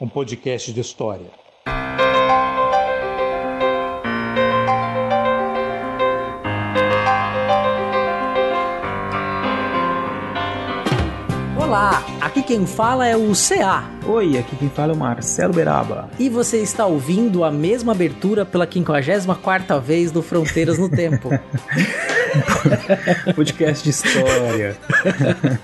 um podcast de história. Olá, aqui quem fala é o CA. Oi, aqui quem fala é o Marcelo Beraba. E você está ouvindo a mesma abertura pela 54ª vez do Fronteiras no Tempo. Podcast de história.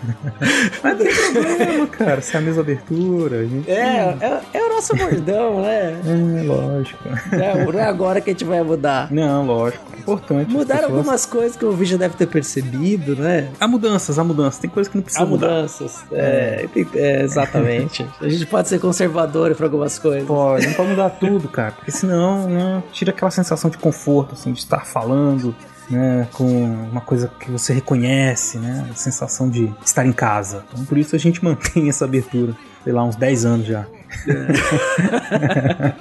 Mas não tem problema, cara. Se é a mesma abertura. A gente... É, é, é o nosso bordão, né? É, lógico. É, não é agora que a gente vai mudar. Não, lógico. É importante. Mudaram pessoas- algumas coisas que o vídeo deve ter percebido, né? Há mudanças, há mudanças. Tem coisa que não precisa Há mudar. mudanças. É, tem- é, exatamente. A gente pode ser conservador para algumas coisas. Pode, não pode mudar tudo, cara. Porque senão, né, tira aquela sensação de conforto, assim, de estar falando, né, com uma coisa que você reconhece, né, a sensação de estar em casa. Então, por isso a gente mantém essa abertura, sei lá, uns 10 anos já.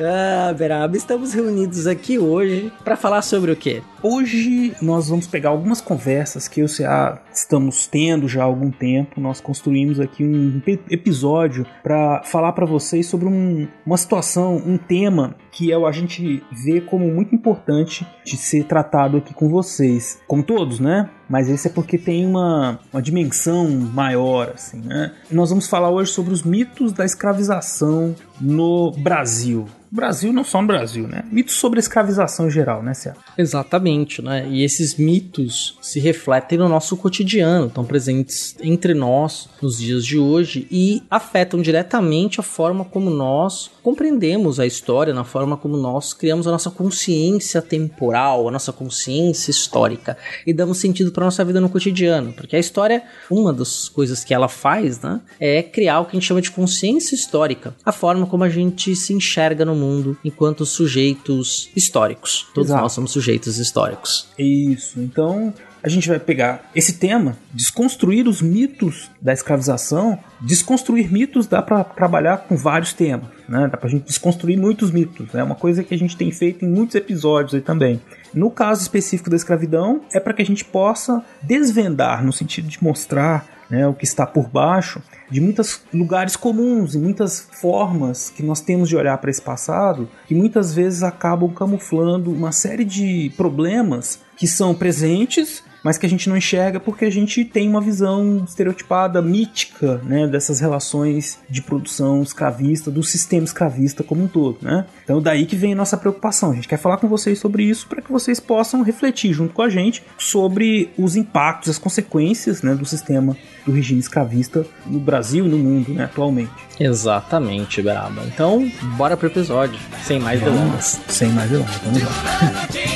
Ah, Beraba, estamos reunidos aqui hoje para falar sobre o quê? Hoje nós vamos pegar algumas conversas que eu e CA estamos tendo já há algum tempo. Nós construímos aqui um episódio para falar para vocês sobre um- uma situação, um tema que é, o- a gente vê como muito importante de ser tratado aqui com vocês. Como todos, né? Mas esse é porque tem uma, uma dimensão maior, assim, né? Nós vamos falar hoje sobre os mitos da escravização no Brasil. Brasil, não só no Brasil, né? Mitos sobre a escravização em geral, né, Cé? Exatamente, né? E esses mitos se refletem no nosso cotidiano, estão presentes entre nós nos dias de hoje e afetam diretamente a forma como nós compreendemos a história, na forma como nós criamos a nossa consciência temporal, a nossa consciência histórica e damos sentido para nossa vida no cotidiano, porque a história, uma das coisas que ela faz, né, é criar o que a gente chama de consciência histórica, a forma como a gente se enxerga no mundo enquanto sujeitos históricos. Todos Exato. nós somos sujeitos históricos. Isso. Então, a gente vai pegar esse tema, desconstruir os mitos da escravização. Desconstruir mitos dá para trabalhar com vários temas, né? Dá pra gente desconstruir muitos mitos. É uma coisa que a gente tem feito em muitos episódios aí também. No caso específico da escravidão, é para que a gente possa desvendar, no sentido de mostrar né, o que está por baixo de muitos lugares comuns e muitas formas que nós temos de olhar para esse passado que muitas vezes acabam camuflando uma série de problemas que são presentes mas que a gente não enxerga porque a gente tem uma visão estereotipada, mítica, né, dessas relações de produção escravista, do sistema escravista como um todo, né? Então daí que vem a nossa preocupação. A gente quer falar com vocês sobre isso para que vocês possam refletir junto com a gente sobre os impactos, as consequências, né, do sistema do regime escravista no Brasil e no mundo, né, atualmente. Exatamente, Beraba. Então, bora pro episódio, sem mais delongas. Sem mais delongas, vamos lá.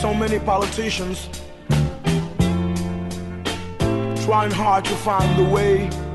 so many politicians trying hard to find the way.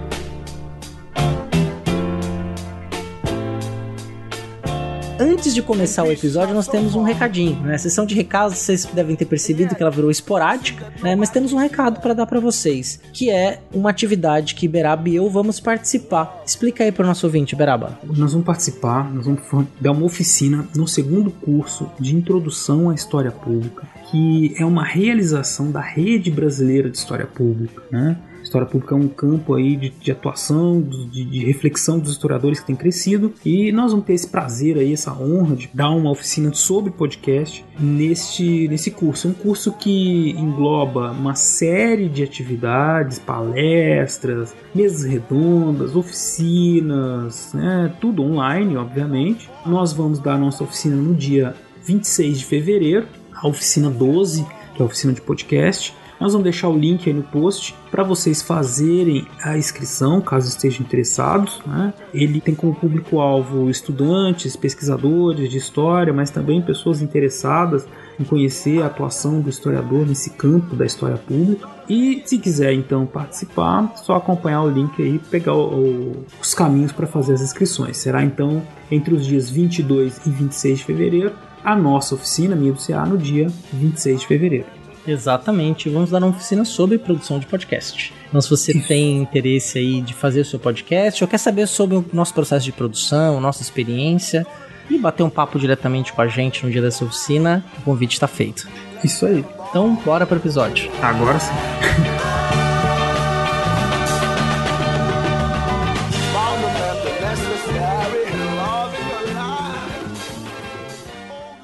Antes de começar o episódio, nós temos um recadinho, né? A sessão de recados, vocês devem ter percebido que ela virou esporádica, né? Mas temos um recado para dar para vocês, que é uma atividade que Beraba e eu vamos participar. Explica aí para o nosso ouvinte, Beraba. Nós vamos participar, nós vamos dar uma oficina no segundo curso de Introdução à História Pública, que é uma realização da Rede Brasileira de História Pública, né? História pública é um campo aí de, de atuação, de, de reflexão dos historiadores que tem crescido e nós vamos ter esse prazer aí, essa honra de dar uma oficina sobre podcast neste, nesse curso. É um curso que engloba uma série de atividades, palestras, mesas redondas, oficinas, né? tudo online, obviamente. Nós vamos dar nossa oficina no dia 26 de fevereiro, a oficina 12, que é a oficina de podcast. Nós vamos deixar o link aí no post para vocês fazerem a inscrição, caso estejam interessados. Né? Ele tem como público-alvo estudantes, pesquisadores de história, mas também pessoas interessadas em conhecer a atuação do historiador nesse campo da história pública. E se quiser então participar, só acompanhar o link aí, pegar o, o, os caminhos para fazer as inscrições. Será então entre os dias 22 e 26 de fevereiro, a nossa oficina, minha do CA, no dia 26 de fevereiro. Exatamente, vamos dar uma oficina sobre produção de podcast. Então, se você tem interesse aí de fazer o seu podcast ou quer saber sobre o nosso processo de produção, nossa experiência e bater um papo diretamente com a gente no dia dessa oficina, o convite está feito. Isso aí. Então, bora para o episódio. Agora sim.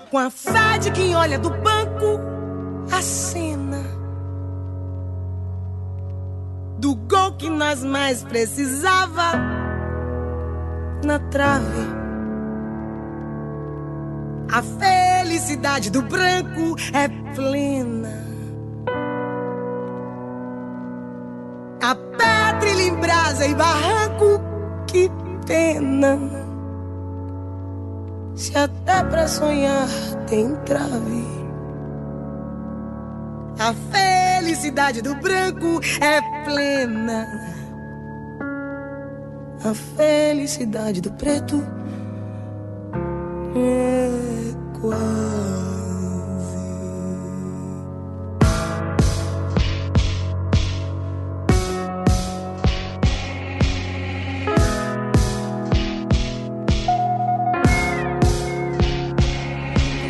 Com a fé de quem olha do banco a cena do gol que nós mais precisava na trave. A felicidade do branco é plena. A pedra em brasa e barranco, que pena. Se até pra sonhar tem trave. A felicidade do branco é plena. A felicidade do preto é quase.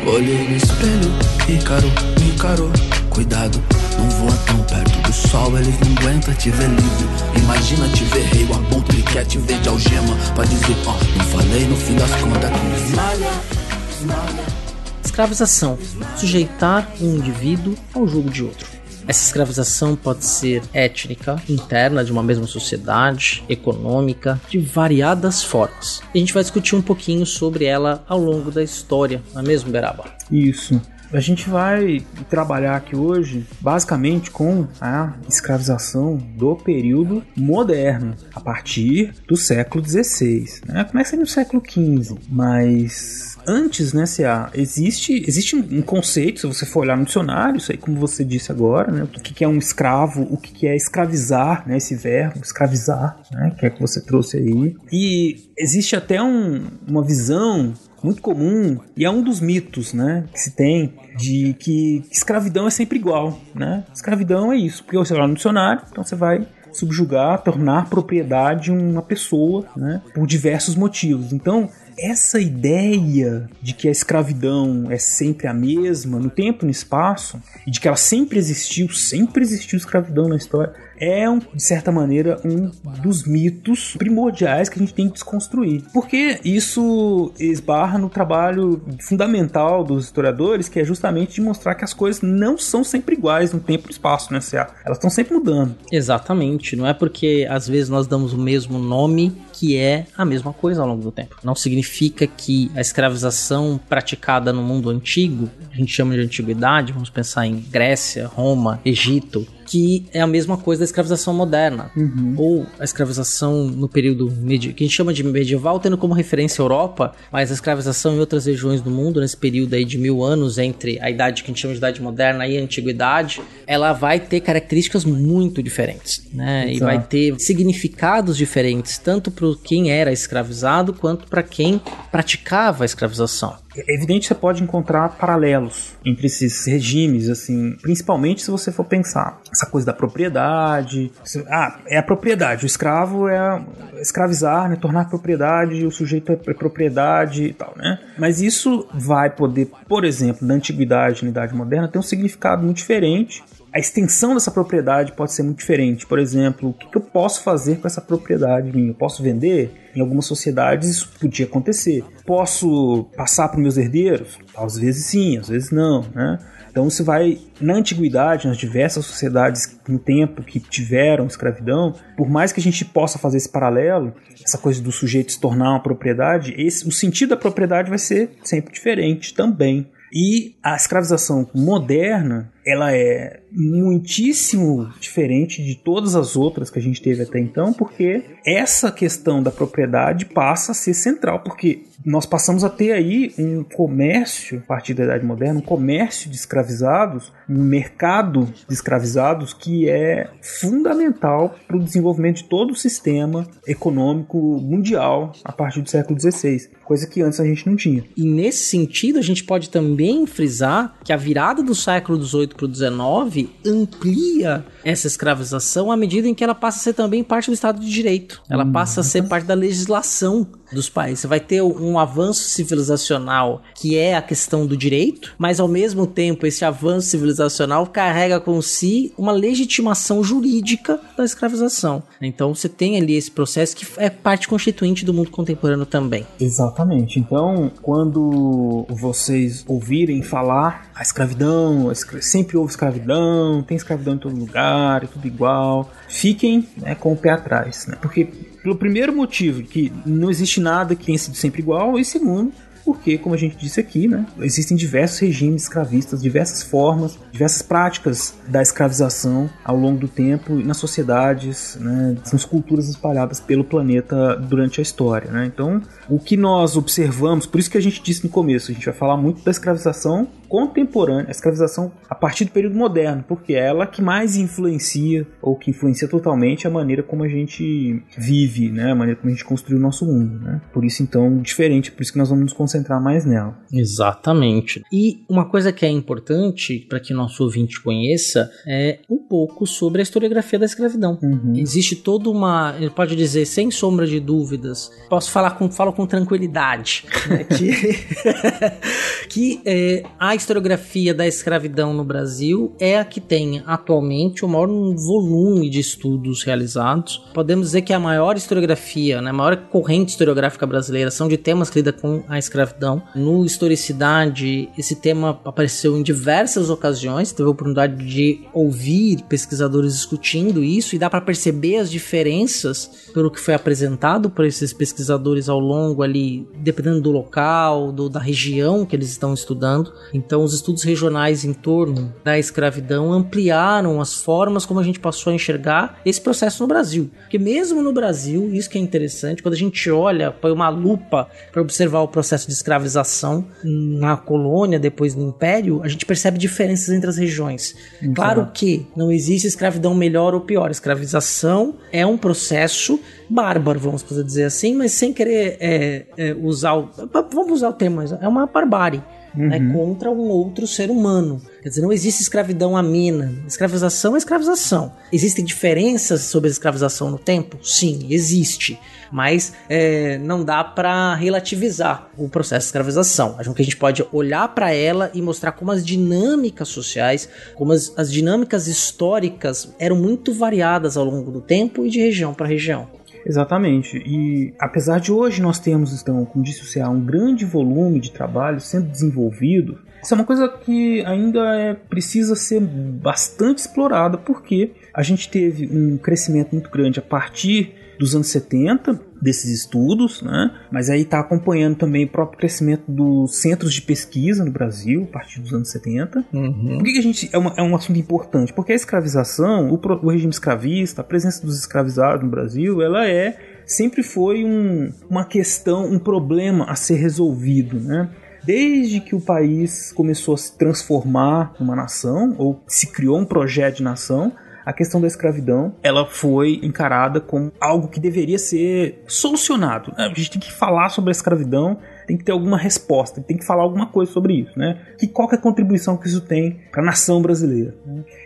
Olhei no espelho, Ícaro me encarou. Cuidado, não voa tão perto do sol, eles não aguentam te ver livre. Imagina te ver rei, o aponto ele quer te ver de algema. Pra dizer, ó, não falei no fim das contas esmalha. Escravização sujeitar um indivíduo ao jogo de outro. Essa escravização pode ser étnica, interna de uma mesma sociedade, econômica, de variadas formas. E a gente vai discutir um pouquinho sobre ela ao longo da história, não é mesmo, Beraba? Isso. A gente vai trabalhar aqui hoje basicamente com a escravização do período moderno, a partir do século XVI. Né? Começa no século XV, mas antes, né, CA, existe, existe um conceito, se você for olhar no dicionário, isso aí como você disse agora, né, o que, é um escravo, o que, que é escravizar, né, esse verbo, escravizar, né, que é que você trouxe aí. E existe até um, uma visão muito comum e é um dos mitos, né, que se tem de que escravidão é sempre igual, né? Escravidão é isso, porque você vai no dicionário, então você vai subjugar, tornar propriedade uma pessoa, né, por diversos motivos. Então, essa ideia de que a escravidão é sempre a mesma no tempo e no espaço, e de que ela sempre existiu, sempre existiu escravidão na história, é, um, de certa maneira, um dos mitos primordiais que a gente tem que desconstruir. Porque isso esbarra no trabalho fundamental dos historiadores, que é justamente de mostrar que as coisas não são sempre iguais no tempo e espaço, né? Elas estão sempre mudando. Exatamente. Não é porque às vezes nós damos o mesmo nome que é a mesma coisa ao longo do tempo. Não significa que a escravização praticada no mundo antigo, a gente chama de antiguidade, vamos pensar em Grécia, Roma, Egito, que é a mesma coisa da escravização moderna. Uhum. Ou a escravização no período medieval, que a gente chama de medieval, tendo como referência a Europa, mas a escravização em outras regiões do mundo, nesse período aí de mil anos, entre a idade que a gente chama de idade moderna e a antiguidade, ela vai ter características muito diferentes, né? E vai ter significados diferentes, tanto para quem era escravizado, quanto para quem praticava a escravização. É evidente que você pode encontrar paralelos entre esses regimes, assim, principalmente se você for pensar essa coisa da propriedade. Ah, é a propriedade. O escravo é escravizar, né? Tornar propriedade, o sujeito é propriedade e tal, né? Mas isso vai poder, por exemplo, na antiguidade, na idade moderna, ter um significado muito diferente a extensão dessa propriedade pode ser muito diferente. Por exemplo, o que, eu posso fazer com essa propriedade minha? Eu posso vender? Em algumas sociedades isso podia acontecer. Posso passar para meus herdeiros? Às vezes sim, às vezes não, né? Então você vai na antiguidade, nas diversas sociedades no tempo que tiveram escravidão, por mais que a gente possa fazer esse paralelo, essa coisa do sujeito se tornar uma propriedade, esse, o sentido da propriedade vai ser sempre diferente também. E a escravização moderna, ela é muitíssimo diferente de todas as outras que a gente teve até então, porque essa questão da propriedade passa a ser central, porque nós passamos a ter aí um comércio, a partir da Idade Moderna, um comércio de escravizados, um mercado de escravizados que é fundamental para o desenvolvimento de todo o sistema econômico mundial a partir do século XVI, coisa que antes a gente não tinha. E nesse sentido, a gente pode também frisar que a virada do século XVIII para o XIX amplia essa escravização à medida em que ela passa a ser também parte do Estado de Direito. Ela passa a ser parte da legislação dos países. Você vai ter um avanço civilizacional que é a questão do direito, mas ao mesmo tempo esse avanço civilizacional carrega com si uma legitimação jurídica da escravização. Então você tem ali esse processo que é parte constituinte do mundo contemporâneo também. Exatamente. Então, quando vocês ouvirem falar a escravidão, a escra sempre houve escravidão, tem escravidão em todo lugar, é tudo igual, fiquem né, com o pé atrás, né? Porque pelo primeiro motivo, que não existe nada que tenha sido sempre igual, e segundo, porque, como a gente disse aqui, né, existem diversos regimes escravistas, diversas formas, diversas práticas da escravização ao longo do tempo nas sociedades, né, nas culturas espalhadas pelo planeta durante a história. Né? Então, o que nós observamos, por isso que a gente disse no começo, a gente vai falar muito da escravização contemporânea, a escravização a partir do período moderno, porque é ela que mais influencia, ou que influencia totalmente a maneira como a gente vive, né? a maneira como a gente construiu o nosso mundo. Né? Por isso, então, diferente, por isso que nós vamos nos concentrar mais nela. Exatamente. E uma coisa que é importante para que nosso ouvinte conheça é um pouco sobre a historiografia da escravidão. Uhum. Existe toda uma, ele pode dizer sem sombra de dúvidas, posso falar com, falo com tranquilidade, né? que, que é, a historiografia da escravidão no Brasil é a que tem atualmente o maior volume de estudos realizados. Podemos dizer que a maior historiografia, né, a maior corrente historiográfica brasileira são de temas que lidam com a escravidão. No Historicidade, esse tema apareceu em diversas ocasiões, teve a oportunidade de ouvir pesquisadores discutindo isso e dá para perceber as diferenças pelo que foi apresentado por esses pesquisadores ao longo ali, dependendo do local, do, da região que eles estão estudando. Então, os estudos regionais em torno da escravidão ampliaram as formas como a gente passou a enxergar esse processo no Brasil. Porque mesmo no Brasil, isso que é interessante, quando a gente olha, põe uma lupa para observar o processo de escravização na colônia, depois no império, a gente percebe diferenças entre as regiões. Então. Claro que não existe escravidão melhor ou pior. Escravização é um processo bárbaro, vamos dizer assim, mas sem querer é, é, usar o. Vamos usar o termo, é uma barbárie né, contra um outro ser humano. Quer dizer, não existe escravidão amena. Escravização é escravização. Existem diferenças sobre a escravização no tempo? Sim, existe. Mas é, não dá para relativizar o processo de escravização. Acho que a gente pode olhar para ela e mostrar como as dinâmicas sociais, como as, as dinâmicas históricas eram muito variadas ao longo do tempo e de região para região. Exatamente. E apesar de hoje nós termos, então, como disse o CA, um grande volume de trabalho sendo desenvolvido, isso é uma coisa que ainda é, precisa ser bastante explorada, porque a gente teve um crescimento muito grande a partir dos anos 70 desses estudos, né? Mas aí está acompanhando também o próprio crescimento dos centros de pesquisa no Brasil a partir dos anos 70. Uhum. Por que, que a gente é, uma, é, um assunto importante? Porque a escravização, o, o, regime escravista, a presença dos escravizados no Brasil, ela é sempre foi um, uma questão, um problema a ser resolvido, né? Desde que o país começou a se transformar numa nação ou se criou um projeto de nação, a questão da escravidão ela foi encarada como algo que deveria ser solucionado. A gente tem que falar sobre a escravidão, tem que ter alguma resposta, tem que falar alguma coisa sobre isso, né? Que qual que é a contribuição que isso tem para a nação brasileira?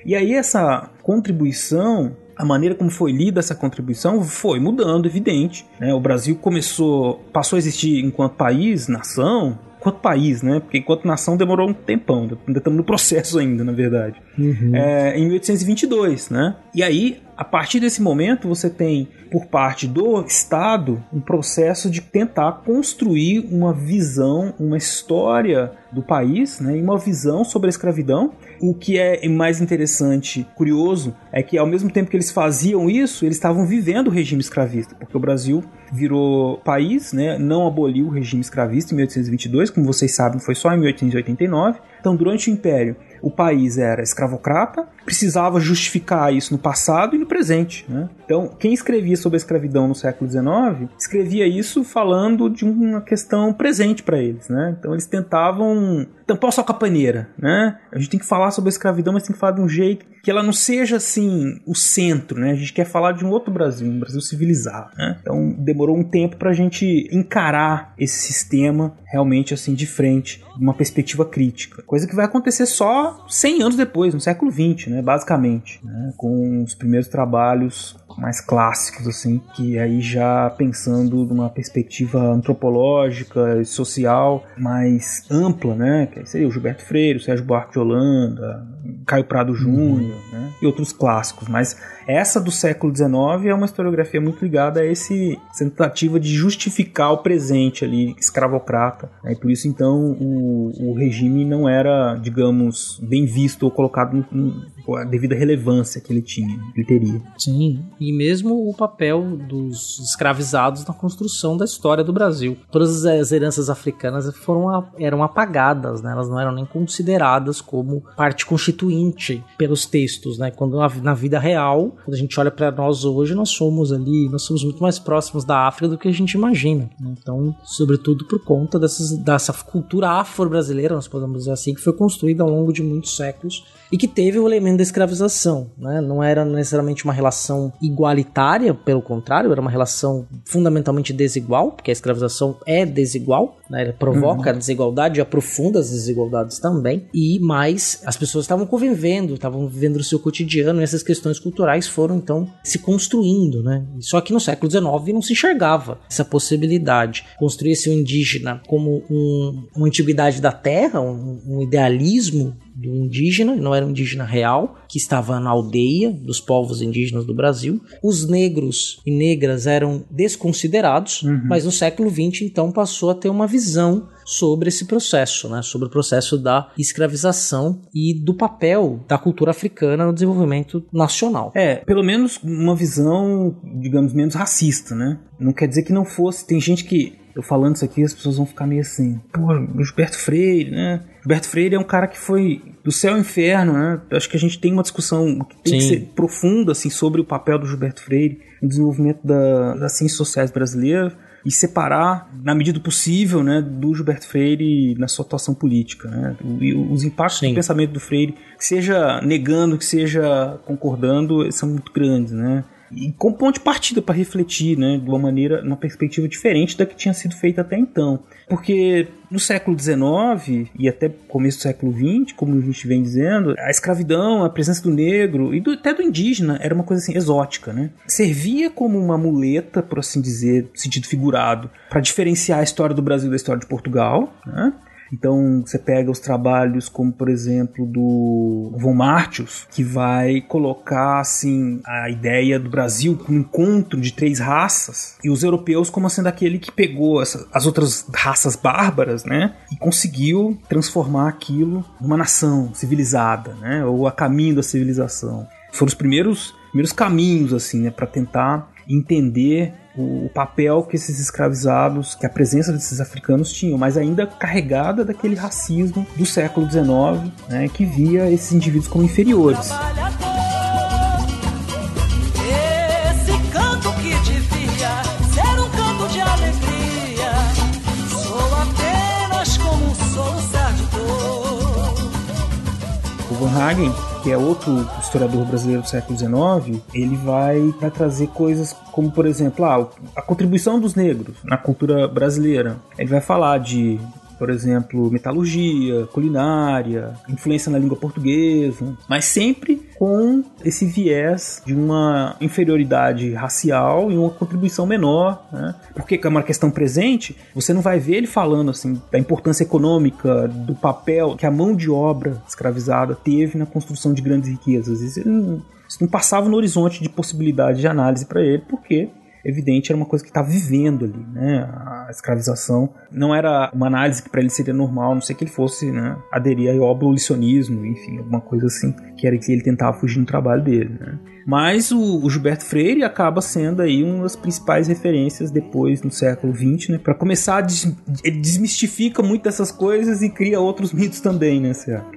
E aí essa contribuição a maneira como foi lida essa contribuição foi mudando, evidente. Né? O Brasil começou, passou a existir enquanto país, nação, enquanto país, né? Porque enquanto nação demorou um tempão, ainda estamos no processo ainda, na verdade. Uhum. É, em 1822, né? E aí, a partir desse momento, você tem, por parte do Estado, um processo de tentar construir uma visão, uma história do país, né? E uma visão sobre a escravidão. O que é mais interessante, curioso, é que ao mesmo tempo que eles faziam isso, eles estavam vivendo o regime escravista, porque o Brasil virou país, né? Não aboliu o regime escravista em 1822, como vocês sabem, foi só em 1889. Então, durante o Império, o país era escravocrata, precisava justificar isso no passado e no presente. Né? Então, quem escrevia sobre a escravidão no século XIX escrevia isso falando de uma questão presente para eles. Né? Então, eles tentavam tampar o sol com a paneira. Né? A gente tem que falar sobre a escravidão, mas tem que falar de um jeito que ela não seja assim o centro. Né? A gente quer falar de um outro Brasil, um Brasil civilizado. Né? Então, demorou um tempo para a gente encarar esse sistema realmente assim de frente, uma perspectiva crítica. Coisa que vai acontecer só 100 anos depois, no século XX, né, basicamente, né, com os primeiros trabalhos mais clássicos, assim, que aí já pensando numa perspectiva antropológica e social mais ampla, né, que seria o Gilberto Freire, o Sérgio Buarque de Holanda, Caio Prado Júnior, uhum. né, e outros clássicos, mas essa do século XIX é uma historiografia muito ligada a esse tentativa de justificar o presente ali escravocrata, né, e por isso então o, o regime não era, digamos, bem visto ou colocado no, no, a devida relevância que ele tinha, ele teria. Sim, e mesmo o papel dos escravizados na construção da história do Brasil. Todas as heranças africanas foram eram apagadas, né? elas não eram nem consideradas como parte constituinte pelos textos, né? Quando na vida real, quando a gente olha para nós hoje, nós somos ali, nós somos muito mais próximos da África do que a gente imagina. Né? Então, sobretudo por conta dessas, dessa cultura afro-brasileira, nós podemos dizer assim, que foi construída ao longo de muitos séculos e que teve o elemento da escravização, né? Não era necessariamente uma relação igualitária, pelo contrário, era uma relação fundamentalmente desigual, porque a escravização é desigual, né? Ela provoca uhum. a desigualdade e aprofunda as desigualdades também. E mais, as pessoas estavam convivendo, estavam vivendo o seu cotidiano e essas questões culturais foram então se construindo, né? Só que no século XIX não se enxergava essa possibilidade. Construir-se o indígena como um, uma antiguidade da terra, um, um idealismo do indígena, não era um indígena real, que estava na aldeia dos povos indígenas do Brasil. Os negros e negras eram desconsiderados, uhum. mas no século XX então passou a ter uma visão sobre esse processo, né? sobre o processo da escravização e do papel da cultura africana no desenvolvimento nacional. É, pelo menos uma visão, digamos, menos racista, né? Não quer dizer que não fosse. Tem gente que eu falando isso aqui, as pessoas vão ficar meio assim, pô, Gilberto Freire, né? Gilberto Freire é um cara que foi do céu ao inferno, né? Acho que a gente tem uma discussão que tem Sim. que ser profunda, assim, sobre o papel do Gilberto Freire no desenvolvimento da, das ciências sociais brasileiras e separar, na medida do possível, né, do Gilberto Freire na sua atuação política. Né? Os impactos Sim. do pensamento do Freire, que seja negando, que seja concordando, são muito grandes. Né? E com ponto de partida para refletir, né, de uma maneira, uma perspectiva diferente da que tinha sido feita até então. Porque no século XIX e até começo do século XX, como a gente vem dizendo, a escravidão, a presença do negro e do, até do indígena era uma coisa assim exótica, né? Servia como uma muleta, por assim dizer, sentido figurado, para diferenciar a história do Brasil da história de Portugal, né? Então você pega os trabalhos como por exemplo do Von Martius, que vai colocar assim a ideia do Brasil como um encontro de três raças e os europeus como sendo aquele que pegou essa, as outras raças bárbaras, né, e conseguiu transformar aquilo numa nação civilizada, né, ou a caminho da civilização. Foram os primeiros primeiros caminhos assim, né, para tentar entender o, papel que esses escravizados, que a presença desses africanos tinham, mas ainda carregada daquele racismo do século XIX, né, que via esses indivíduos como inferiores. O Van Hagen que é outro historiador brasileiro do século XIX, ele vai, vai trazer coisas como, por exemplo, ah, a contribuição dos negros na cultura brasileira. Ele vai falar de por exemplo, metalurgia, culinária, influência na língua portuguesa, mas sempre com esse viés de uma inferioridade racial e uma contribuição menor, né? Porque é uma questão presente, você não vai ver ele falando assim da importância econômica, do papel que a mão de obra escravizada teve na construção de grandes riquezas. Isso não, isso não passava no horizonte de possibilidade de análise para ele, porque evidente, era uma coisa que estava vivendo ali, né? A escravização não era uma análise que para ele seria normal, não sei que ele fosse, né, aderir ao abolicionismo, enfim, alguma coisa assim, que era que ele tentava fugir no trabalho dele, né? Mas o, o, Gilberto Freire acaba sendo aí uma das principais referências depois no século XX, né? Para começar, des, ele desmistifica muito dessas coisas e cria outros mitos também, né?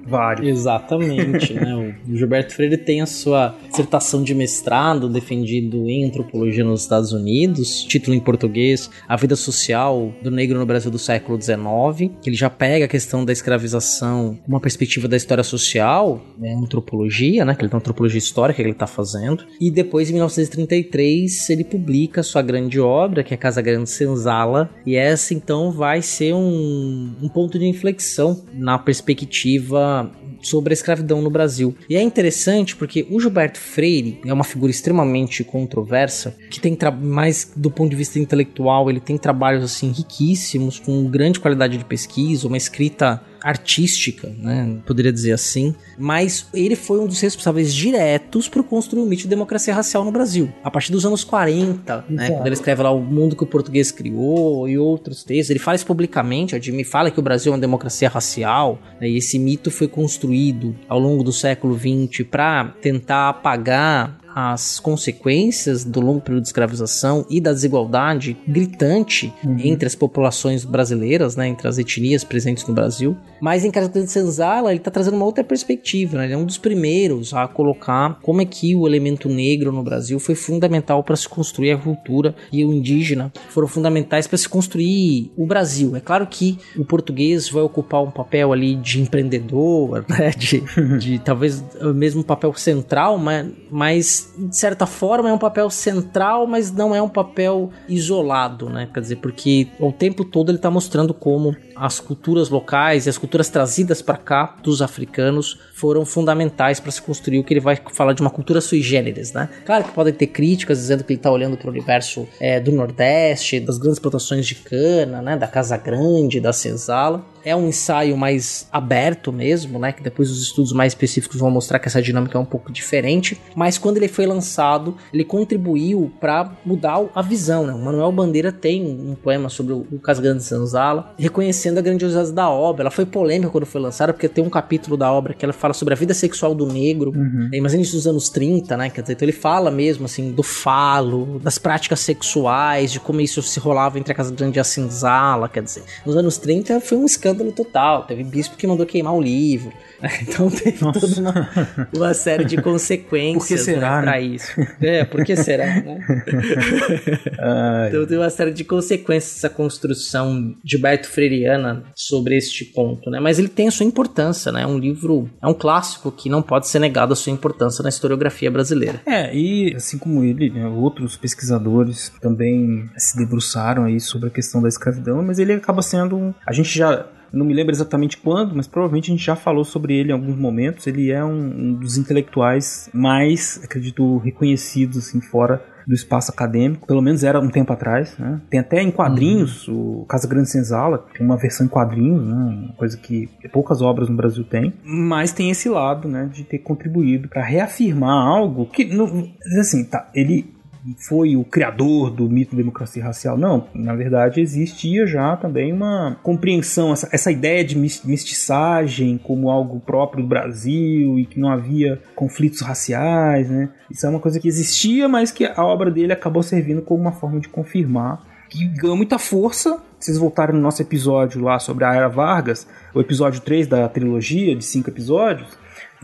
Vários. Exatamente, né? O Gilberto Freire tem a sua dissertação de mestrado defendido em antropologia nos Estados Unidos, título em português, A Vida Social do Negro no Brasil do século XIX, que ele já pega a questão da escravização uma perspectiva da história social, né? Antropologia, né? Que ele tem antropologia histórica que ele está fazendo. E depois, em 1933, ele publica sua grande obra, que é Casa Grande Senzala. E essa, então, vai ser um, um ponto de inflexão na perspectiva sobre a escravidão no Brasil. E é interessante porque o Gilberto Freire é uma figura extremamente controversa, que tem mais do ponto de vista intelectual, ele tem trabalhos assim riquíssimos, com grande qualidade de pesquisa, uma escrita artística, né? Poderia dizer assim. Mas ele foi um dos responsáveis diretos por construir o mito de democracia racial no Brasil. A partir dos anos 40, né? Quando ele escreve lá O Mundo que o Português Criou e outros textos. Ele fala isso publicamente, Jimmy fala que o Brasil é uma democracia racial. Né? E esse mito foi construído ao longo do século XX para tentar apagar as consequências do longo período de escravização e da desigualdade gritante uhum. entre as populações brasileiras, né, entre as etnias presentes no Brasil. Mas em Casa de Senzala, ele está trazendo uma outra perspectiva, né? ele é um dos primeiros a colocar como é que o elemento negro no Brasil foi fundamental para se construir a cultura e o indígena foram fundamentais para se construir o Brasil. É claro que o português vai ocupar um papel ali de empreendedor, né? de, de talvez o mesmo papel central, mas, mas de certa forma é um papel central, mas não é um papel isolado, né? Quer dizer, porque o tempo todo ele está mostrando como as culturas locais e as culturas trazidas para cá dos africanos foram fundamentais para se construir o que ele vai falar de uma cultura sui generis, né? Claro que podem ter críticas dizendo que ele está olhando para o universo é, do Nordeste, das grandes plantações de cana, né? Da Casa Grande, da Senzala. É um ensaio mais aberto mesmo, né? Que depois os estudos mais específicos vão mostrar que essa dinâmica é um pouco diferente. Mas quando ele foi lançado, ele contribuiu para mudar a visão, né? O Manuel Bandeira tem um poema sobre o Casa Grande de Senzala, reconhecendo a grandiosidade da obra. Ela foi polêmica quando foi lançada, porque tem um capítulo da obra que ela fala sobre a vida sexual do negro, uhum. mas início dos anos 30, né? Quer dizer, então ele fala mesmo, assim, do falo, das práticas sexuais, de como isso se rolava entre a Casa Grande e a Cinzala, quer dizer. Nos anos 30 foi um escândalo total. Teve bispo que mandou queimar o livro. Então teve Nossa. toda uma, uma, série de consequências por que será, né, né? pra isso. É, por que será, né? então teve uma série de consequências essa construção de Berto Freiriana sobre este ponto, né? Mas ele tem a sua importância, né? É um livro, é um clássico que não pode ser negado a sua importância na historiografia brasileira. É, e assim como ele, né, outros pesquisadores também se debruçaram aí sobre a questão da escravidão, mas ele acaba sendo, a gente já não me lembro exatamente quando, mas provavelmente a gente já falou sobre ele em alguns momentos. Ele é um, um dos intelectuais mais, acredito, reconhecidos assim fora do espaço acadêmico, pelo menos era um tempo atrás, né? Tem até em quadrinhos, uhum. o Casa Grande Senzala, tem uma versão em quadrinhos, né? Uma coisa que poucas obras no Brasil têm, mas tem esse lado, né, de ter contribuído para reafirmar algo que, no, assim, tá, ele foi o criador do mito de democracia racial. Não, na verdade existia já também uma compreensão, essa, essa ideia de mestiçagem como algo próprio do Brasil e que não havia conflitos raciais, né? Isso é uma coisa que existia, mas que a obra dele acabou servindo como uma forma de confirmar que ganhou muita força. Vocês voltarem no nosso episódio lá sobre a Era Vargas, o episódio 3 da trilogia de cinco episódios.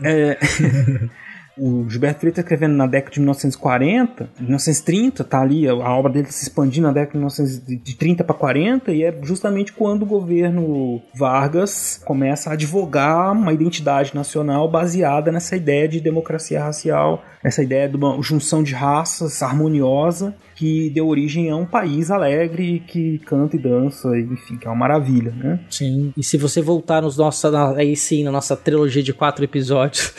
É... O Gilberto Freire está escrevendo na década de 1940, 1930, tá ali, a obra dele se expandindo na década de, 1930 para 40, e é justamente quando o governo Vargas começa a advogar uma identidade nacional baseada nessa ideia de democracia racial, essa ideia de uma junção de raças harmoniosa que deu origem a um país alegre que canta e dança, enfim, que é uma maravilha, né? Sim. E se você voltar nos nossos, aí sim, na nossa trilogia de quatro episódios.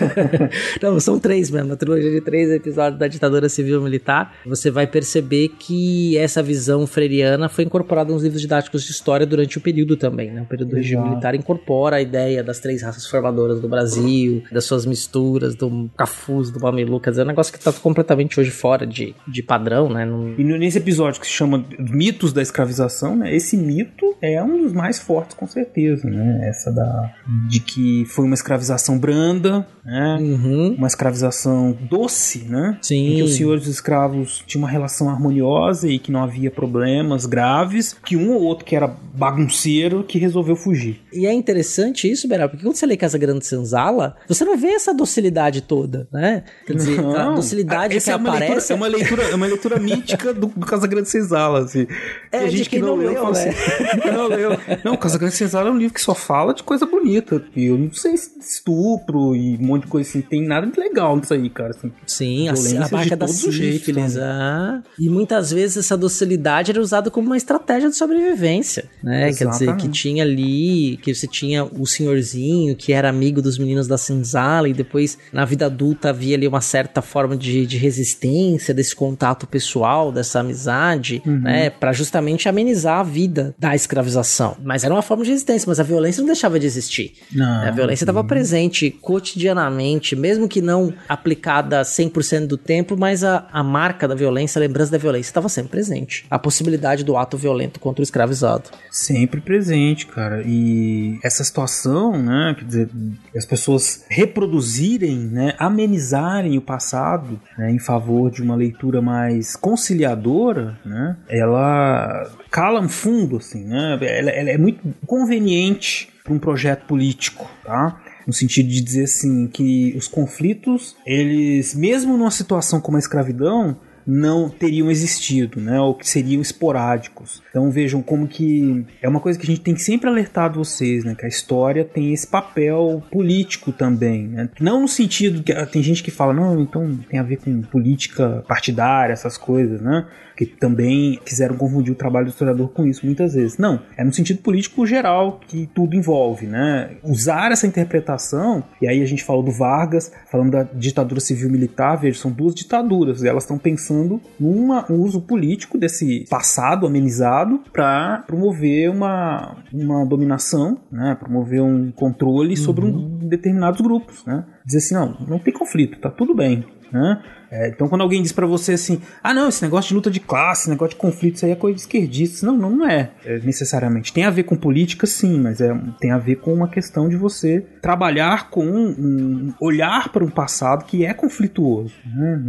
Não, são três mesmo, a trilogia de três episódios da ditadura civil militar, você vai perceber que essa visão freiriana foi incorporada nos livros didáticos de história durante o período também, né? O período do regime militar incorpora a ideia das três raças formadoras do Brasil, das suas misturas, do cafuz, do mamelu, quer dizer, é um negócio que está completamente hoje fora de, de padrão padrão, né? Não... E nesse episódio que se chama Mitos da Escravização, né? Esse mito é um dos mais fortes, com certeza, né? Essa da de que foi uma escravização branda, né? Uhum. Uma escravização doce, né? Sim. Em que os senhores escravos tinham uma relação harmoniosa e que não havia problemas graves, que um ou outro que era bagunceiro que resolveu fugir. E é interessante isso, Beral, porque quando você lê Casa Grande Senzala, você não vê essa docilidade toda, né? Quer dizer, a Não, docilidade essa que é aparece. Leitura, é uma leitura, é uma leitura mítica do, do Casa Grande Senzala, assim. É, de gente que não, não leu, leu, fala né? assim, não leu. Não, Casa Grande Senzala é um livro que só fala de coisa bonita. E eu não sei se estupro e um monte de coisa assim. Tem nada de legal nisso aí, cara. Assim. Sim, a, a marca da sífilis. né? ah. E muitas vezes essa docilidade era usada como uma estratégia de sobrevivência, né? Quer dizer, que tinha ali, que você tinha o senhorzinho que era amigo dos meninos da senzala e depois na vida adulta havia ali uma certa forma de, de resistência desse contato pessoal, dessa amizade, Uhum. né? Pra justamente amenizar a vida da escravização. Mas era uma forma de resistência, mas a violência não deixava de existir. Não. A violência estava presente cotidianamente, mesmo que não aplicada 100% do tempo, mas a, a marca da violência, a lembrança da violência estava sempre presente. A possibilidade do ato violento contra o escravizado. Sempre presente, cara. E essa situação, né, quer dizer, as pessoas reproduzirem, né, amenizarem o passado, né, em favor de uma leitura mais conciliadora, né, ela cala um fundo, assim, né, ela, ela é muito conveniente para um projeto político, tá? No sentido de dizer assim que os conflitos, eles, mesmo numa situação como a escravidão, não teriam existido, né? Ou que seriam esporádicos. Então vejam como que é uma coisa que a gente tem que sempre alertar vocês, né? Que a história tem esse papel político também, né? Não no sentido que tem gente que fala não, então tem a ver com política partidária, essas coisas, né? Que também quiseram confundir o trabalho do historiador com isso muitas vezes. Não, é no sentido político geral que tudo envolve, né? Usar essa interpretação, e aí a gente falou do Vargas, falando da ditadura civil-militar, veja, são duas ditaduras, e elas estão pensando num uso político desse passado amenizado para promover uma, uma dominação, né? Promover um controle sobre um, determinados grupos, né? Dizer assim, não, não tem conflito, tá tudo bem, né? É, então quando alguém diz pra você assim, ah não, esse negócio de luta de classe, esse negócio de conflito, isso aí é coisa de esquerdista. Não, não, não é, é, necessariamente. Tem a ver com política, sim, mas é, tem a ver com uma questão de você trabalhar com um, olhar para um passado que é conflituoso. Né?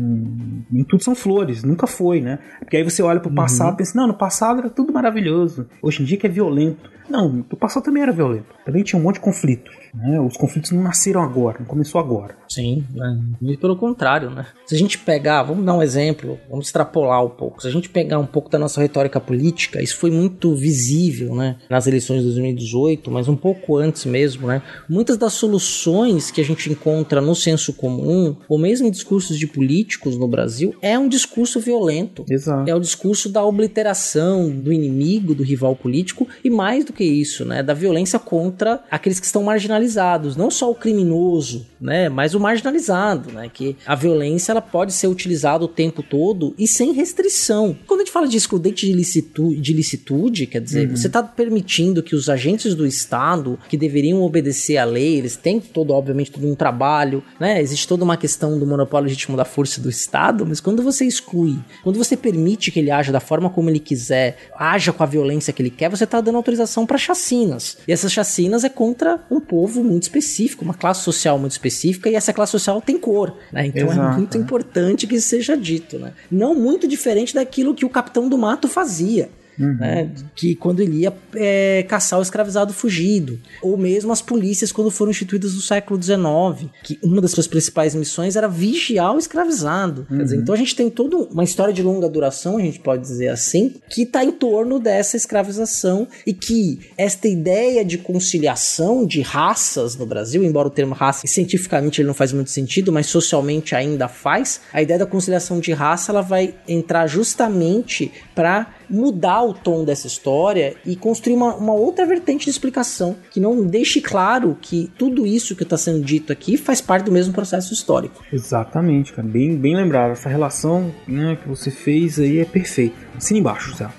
Nem tudo são flores, nunca foi, né? Porque aí você olha pro passado e pensa, não, no passado era tudo maravilhoso. Hoje em dia que é violento. Não, o passado também era violento. Também tinha um monte de conflito. Né? Os conflitos não nasceram agora, não começou agora. Sim, né? muito pelo contrário, né? Se a gente pegar, vamos dar um exemplo, vamos extrapolar um pouco. Se a gente pegar um pouco da nossa retórica política, isso foi muito visível, né? Nas eleições de 2018, mas um pouco antes mesmo, né? Muitas das soluções que a gente encontra no senso comum, ou mesmo em discursos de políticos no Brasil, é um discurso violento. Exato. É o discurso da obliteração do inimigo, do rival político, e mais do que isso, né? Da violência contra aqueles que estão marginalizados, não só o criminoso, né? Mas o marginalizado, né? Que a violência ela pode ser utilizada o tempo todo e sem restrição. Quando a gente fala de excludente de licitude, de licitude quer dizer, Uhum. você está permitindo que os agentes do Estado, que deveriam obedecer à lei, eles têm todo, obviamente, todo um trabalho, né? Existe toda uma questão do monopólio legítimo da força do Estado, mas quando você exclui, quando você permite que ele haja da forma como ele quiser, haja com a violência que ele quer, você está dando autorização para chacinas. E essas chacinas é contra um povo muito específico, uma classe social muito específica, e essa classe social tem cor, né? Então Exato, é muito é. Importante que seja dito, né? Não muito diferente daquilo que o Capitão do Mato fazia. Né, que quando ele ia é, caçar o escravizado fugido, ou mesmo as polícias quando foram instituídas no século XIX, que uma das suas principais missões era vigiar o escravizado. Quer dizer, então a gente tem toda uma história de longa duração, a gente pode dizer assim, que está em torno dessa escravização e que esta ideia de conciliação de raças no Brasil, embora o termo raça cientificamente ele não faz muito sentido, mas socialmente ainda faz, a ideia da conciliação de raça ela vai entrar justamente para mudar o tom dessa história e construir uma, uma outra vertente de explicação que não deixe claro que tudo isso que está sendo dito aqui faz parte do mesmo processo histórico. Exatamente, cara. Bem, bem lembrado. Essa relação né, que você fez aí é perfeita. Assina embaixo, Zé.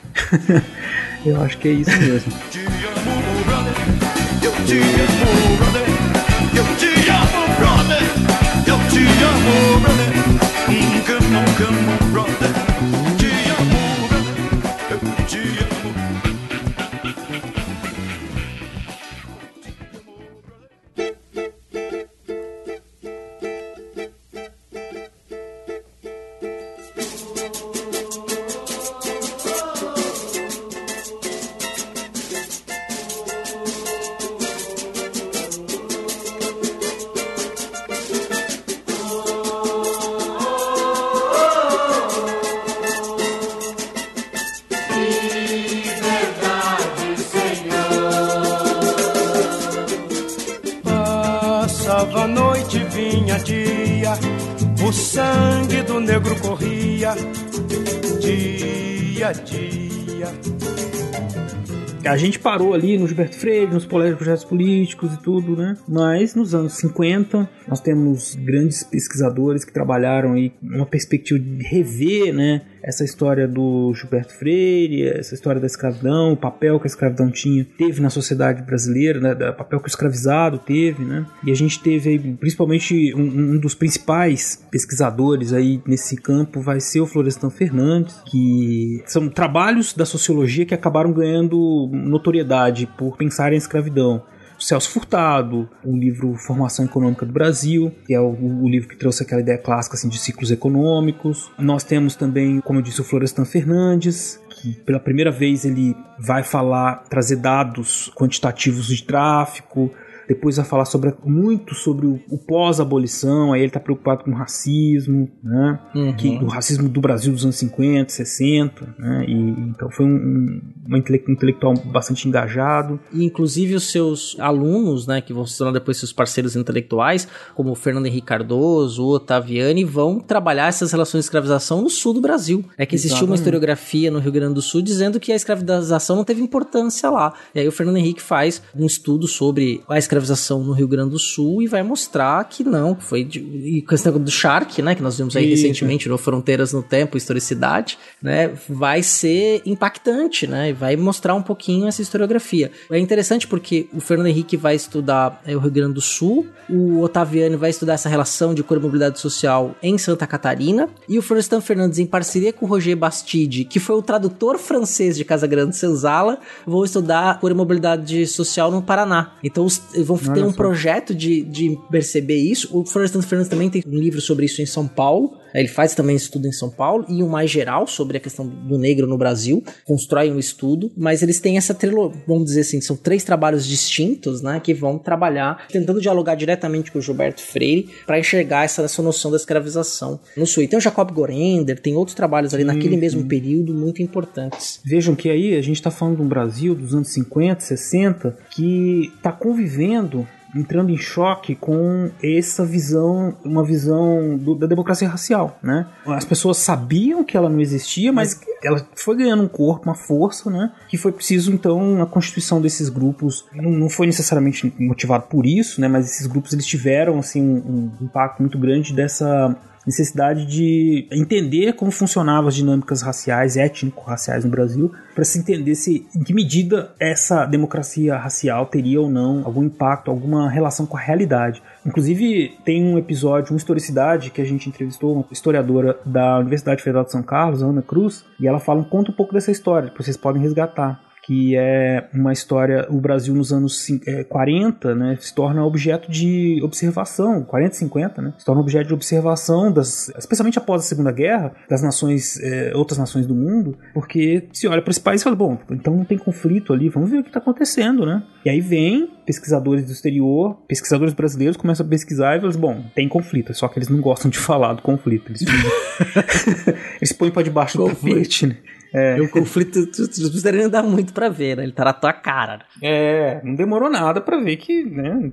Eu acho que é isso mesmo. Eu te amo, brother. Eu te amo, brother. Eu te amo, brother. Come on, come on, brother. Gente parou ali no Gilberto Freire, nos projetos políticos e tudo, né? Mas nos anos 50, nós temos grandes pesquisadores que trabalharam aí uma perspectiva de rever, né? Essa história do Gilberto Freire, essa história da escravidão, o papel que a escravidão tinha, teve na sociedade brasileira, né? O papel que o escravizado teve, né? E a gente teve aí, principalmente, um, um dos principais pesquisadores aí nesse campo vai ser o Florestan Fernandes, que são trabalhos da sociologia que acabaram ganhando notoriedade por pensar em escravidão. Celso Furtado, o livro Formação Econômica do Brasil, que é o, o, livro que trouxe aquela ideia clássica assim, de ciclos econômicos. Nós temos também, como eu disse, o Florestan Fernandes, que pela primeira vez ele vai falar, trazer dados quantitativos de tráfico, depois vai falar sobre, muito sobre o, o pós-abolição, aí ele está preocupado com o racismo, né? Uhum. Que, o racismo do Brasil dos anos 50, 60, né? E, então foi um, um, um intelectual bastante engajado. E inclusive os seus alunos, né, que vão se tornar depois seus parceiros intelectuais, como o Fernando Henrique Cardoso, o Otaviani, vão trabalhar essas relações de escravização no sul do Brasil. É que existiu uma historiografia no Rio Grande do Sul dizendo que a escravização não teve importância lá. E aí o Fernando Henrique faz um estudo sobre a escravização escravização no Rio Grande do Sul e vai mostrar que não, foi de, e negócio do Shark, né, que nós vimos aí Isso. recentemente no Fronteiras no Tempo, Historicidade, né, vai ser impactante, né, e vai mostrar um pouquinho essa historiografia. É interessante porque o Fernando Henrique vai estudar é, o Rio Grande do Sul, o Otaviano vai estudar essa relação de cor e mobilidade social em Santa Catarina, e o Florestan Fernandes, em parceria com o Roger Bastide, que foi o tradutor francês de Casa Grande Senzala, vão estudar cor e mobilidade social no Paraná. Então, os, vão Olha ter um só. projeto de, de perceber isso. O Florestan Fernandes também tem um livro sobre isso em São Paulo. Ele faz também estudo em São Paulo e um mais geral sobre a questão do negro no Brasil. Constrói um estudo, mas eles têm essa trilogia, vamos dizer assim, são três trabalhos distintos, né, que vão trabalhar tentando dialogar diretamente com o Gilberto Freire para enxergar essa, essa noção da escravização no Sul. E tem o Jacob Gorender, tem outros trabalhos ali sim, naquele sim. mesmo período muito importantes. Vejam que aí a gente está falando de um Brasil dos anos 50, 60 que está convivendo entrando em choque com essa visão, uma visão do, da democracia racial, né? As pessoas sabiam que ela não existia, mas ela foi ganhando um corpo, uma força, né? Que foi preciso então a constituição desses grupos. Não, não foi necessariamente motivado por isso, né? Mas esses grupos eles tiveram assim um, um impacto muito grande dessa necessidade de entender como funcionavam as dinâmicas raciais, étnico-raciais no Brasil, para se entender se em que medida essa democracia racial teria ou não algum impacto, alguma relação com a realidade. Inclusive, tem um episódio, uma historicidade, que a gente entrevistou uma historiadora da Universidade Federal de São Carlos, Ana Cruz, e ela fala, conta um pouco dessa história, que vocês podem resgatar que é uma história, o Brasil nos anos 40, é, né, se torna objeto de observação, 40 50, né, se torna objeto de observação, das, especialmente após a Segunda Guerra, das nações, é, outras nações do mundo, porque se olha para esse país e fala, bom, então não tem conflito ali, vamos ver o que está acontecendo, né? E aí vem pesquisadores do exterior, pesquisadores brasileiros começam a pesquisar e falam, bom, tem conflito, só que eles não gostam de falar do conflito, eles, eles põem para debaixo do tapete, né? É. O conflito, tu, tu, tu precisaria dar muito pra ver, né? Ele tá na tua cara. Né? É, não demorou nada pra ver que, né?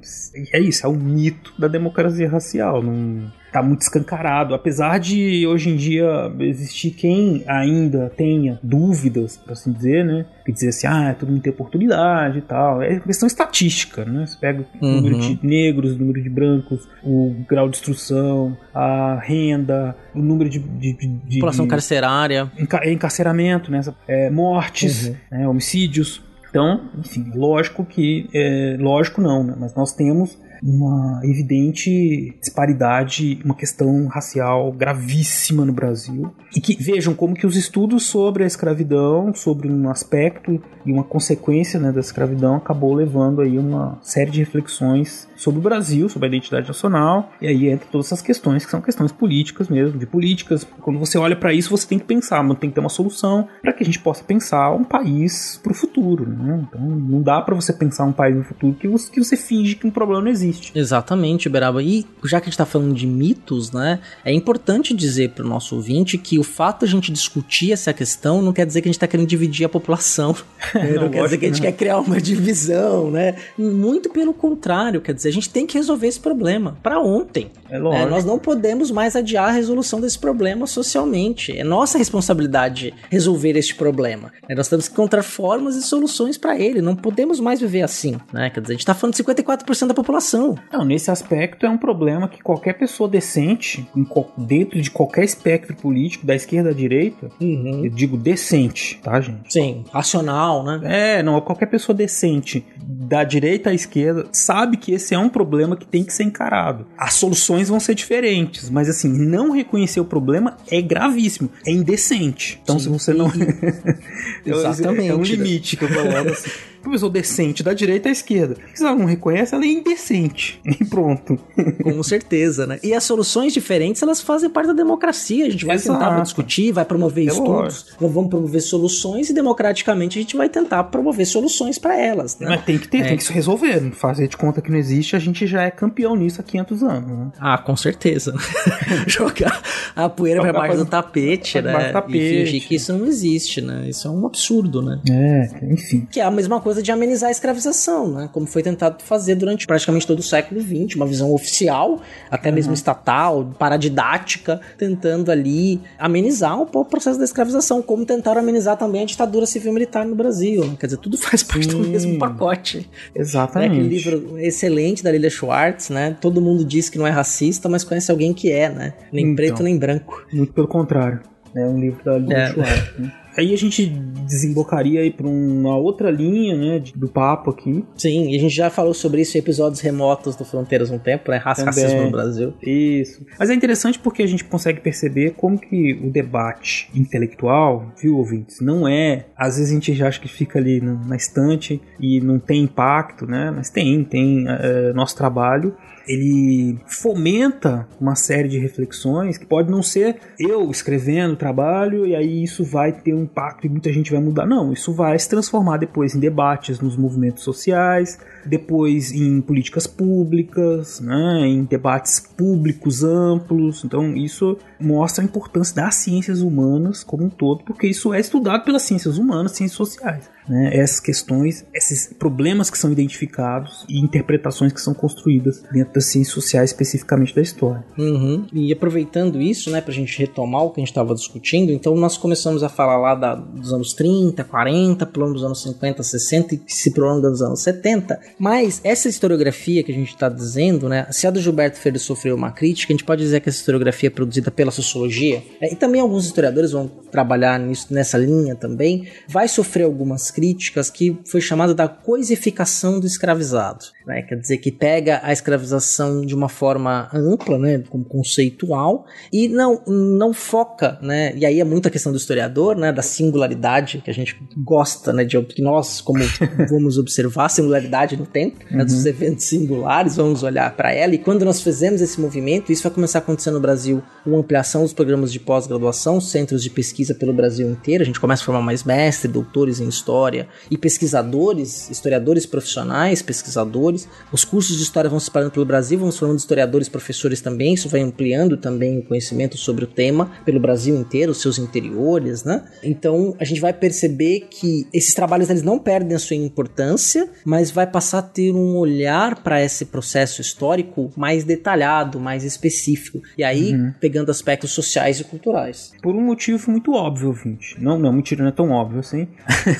É isso, é o mito da democracia racial. Não tá muito escancarado. Apesar de hoje em dia existir quem ainda tenha dúvidas, por assim dizer, né? Que dizer assim, ah, todo mundo tem oportunidade e tal. É questão estatística, né? Você pega o uhum. número de negros, o número de brancos, o grau de instrução, a renda, o número de. de, de População de, carcerária. Enca encarceramento, né? É, mortes, uhum. né? homicídios. Então, enfim, lógico que. É, lógico não, né? Mas nós temos uma evidente disparidade, uma questão racial gravíssima no Brasil. E que vejam como que os estudos sobre a escravidão, sobre um aspecto e uma consequência né, da escravidão acabou levando aí uma série de reflexões sobre o Brasil, sobre a identidade nacional, e aí entra todas essas questões que são questões políticas mesmo, de políticas. Quando você olha para isso, você tem que pensar, mas tem que ter uma solução para que a gente possa pensar um país para o futuro. Né? Então não dá para você pensar um país no futuro que você, que você finge que um problema não existe existe. Exatamente, Beraba. E já que a gente tá falando de mitos, né? É importante dizer pro nosso ouvinte que o fato de a gente discutir essa questão não quer dizer que a gente tá querendo dividir a população. Né? não, não quer dizer que a gente quer criar uma divisão, né? Muito pelo contrário, quer dizer, a gente tem que resolver esse problema para ontem. É lógico. Né? Nós não podemos mais adiar a resolução desse problema socialmente. É nossa responsabilidade resolver este problema. Né? Nós temos que encontrar formas e soluções para ele. Não podemos mais viver assim, né? Quer dizer, a gente tá falando de 54% da população. Não, nesse aspecto é um problema que qualquer pessoa decente, dentro de qualquer espectro político, da esquerda à direita, uhum. eu digo decente, tá, gente? Sim, racional, né? É, não, qualquer pessoa decente, da direita à esquerda, sabe que esse é um problema que tem que ser encarado. As soluções vão ser diferentes, mas assim, não reconhecer o problema é gravíssimo, é indecente. Então, Sim. se você não. Exatamente. É um limite que eu falo assim pessoa decente da direita à esquerda. Se ela não reconhece, ela é indecente. E pronto. Com certeza, né? E as soluções diferentes, elas fazem parte da democracia. A gente vai Exato. tentar vai discutir, vai promover é estudos, lógico. vamos promover soluções e democraticamente a gente vai tentar promover soluções para elas. Né? Mas tem que ter, é. tem que se resolver. Fazer de conta que não existe, a gente já é campeão nisso há 500 anos. Né? Ah, com certeza. Jogar a poeira para baixo do tapete, né? Tapete. E fingir que isso não existe, né? Isso é um absurdo, né? É, enfim. Que é a mesma coisa de amenizar a escravização, né? Como foi tentado fazer durante praticamente todo o século XX, uma visão oficial, até mesmo uhum. estatal, paradidática, tentando ali amenizar um pouco o processo da escravização, como tentaram amenizar também a ditadura civil-militar no Brasil. Né? Quer dizer, tudo faz parte do mesmo pacote. Exatamente. Né? Aquele livro excelente da Lilia Schwartz, né? Todo mundo diz que não é racista, mas conhece alguém que é, né? Nem então, preto nem branco. Muito pelo contrário. É um livro da Lilia é. Schwartz. Né? Aí a gente desembocaria aí para uma outra linha, né, do papo aqui. Sim, e a gente já falou sobre isso em episódios remotos do Fronteiras um tempo, né, raça racismo no Brasil. Isso. Mas é interessante porque a gente consegue perceber como que o debate intelectual, viu, ouvintes, não é, às vezes a gente já acha que fica ali na estante e não tem impacto, né, mas tem, tem é, nosso trabalho ele fomenta uma série de reflexões que pode não ser eu escrevendo o trabalho e aí isso vai ter um impacto e muita gente vai mudar. Não, isso vai se transformar depois em debates nos movimentos sociais, depois em políticas públicas, né, em debates públicos amplos. Então, isso mostra a importância das ciências humanas como um todo, porque isso é estudado pelas ciências humanas, ciências sociais né, essas questões, esses problemas que são identificados e interpretações que são construídas dentro das ciências sociais, especificamente da história. Uhum. E aproveitando isso, né, para a gente retomar o que a gente estava discutindo, então nós começamos a falar lá da, dos anos 30, 40, plano dos anos 50, 60 e se prolonga dos anos 70, mas essa historiografia que a gente está dizendo, né, se a do Gilberto Freire sofreu uma crítica, a gente pode dizer que essa historiografia é produzida pela sociologia, é, e também alguns historiadores vão trabalhar nisso, nessa linha também, vai sofrer algumas críticas que foi chamada da coisificação do escravizado. Né? Quer dizer, que pega a escravização de uma forma ampla, né? como conceitual, e não, não foca, né? e aí é muita questão do historiador, né? da singularidade, que a gente gosta, né? de que nós, como vamos observar, singularidade no tempo, uhum. né? dos uhum. eventos singulares, vamos olhar para ela, e quando nós fizemos esse movimento, isso vai começar a acontecer no Brasil, uma ampliação dos programas de pós-graduação, centros de pesquisa pelo Brasil inteiro, a gente começa a formar mais mestres, doutores em história, e pesquisadores, historiadores profissionais, pesquisadores. Os cursos de história vão se espalhando pelo Brasil, vamos formando historiadores, professores também. Isso vai ampliando também o conhecimento sobre o tema pelo Brasil inteiro, os seus interiores, né? Então a gente vai perceber que esses trabalhos eles não perdem a sua importância, mas vai passar a ter um olhar para esse processo histórico mais detalhado, mais específico. E aí uhum. pegando aspectos sociais e culturais. Por um motivo muito óbvio, ouvinte. Não, não, mentira, não é tão óbvio assim.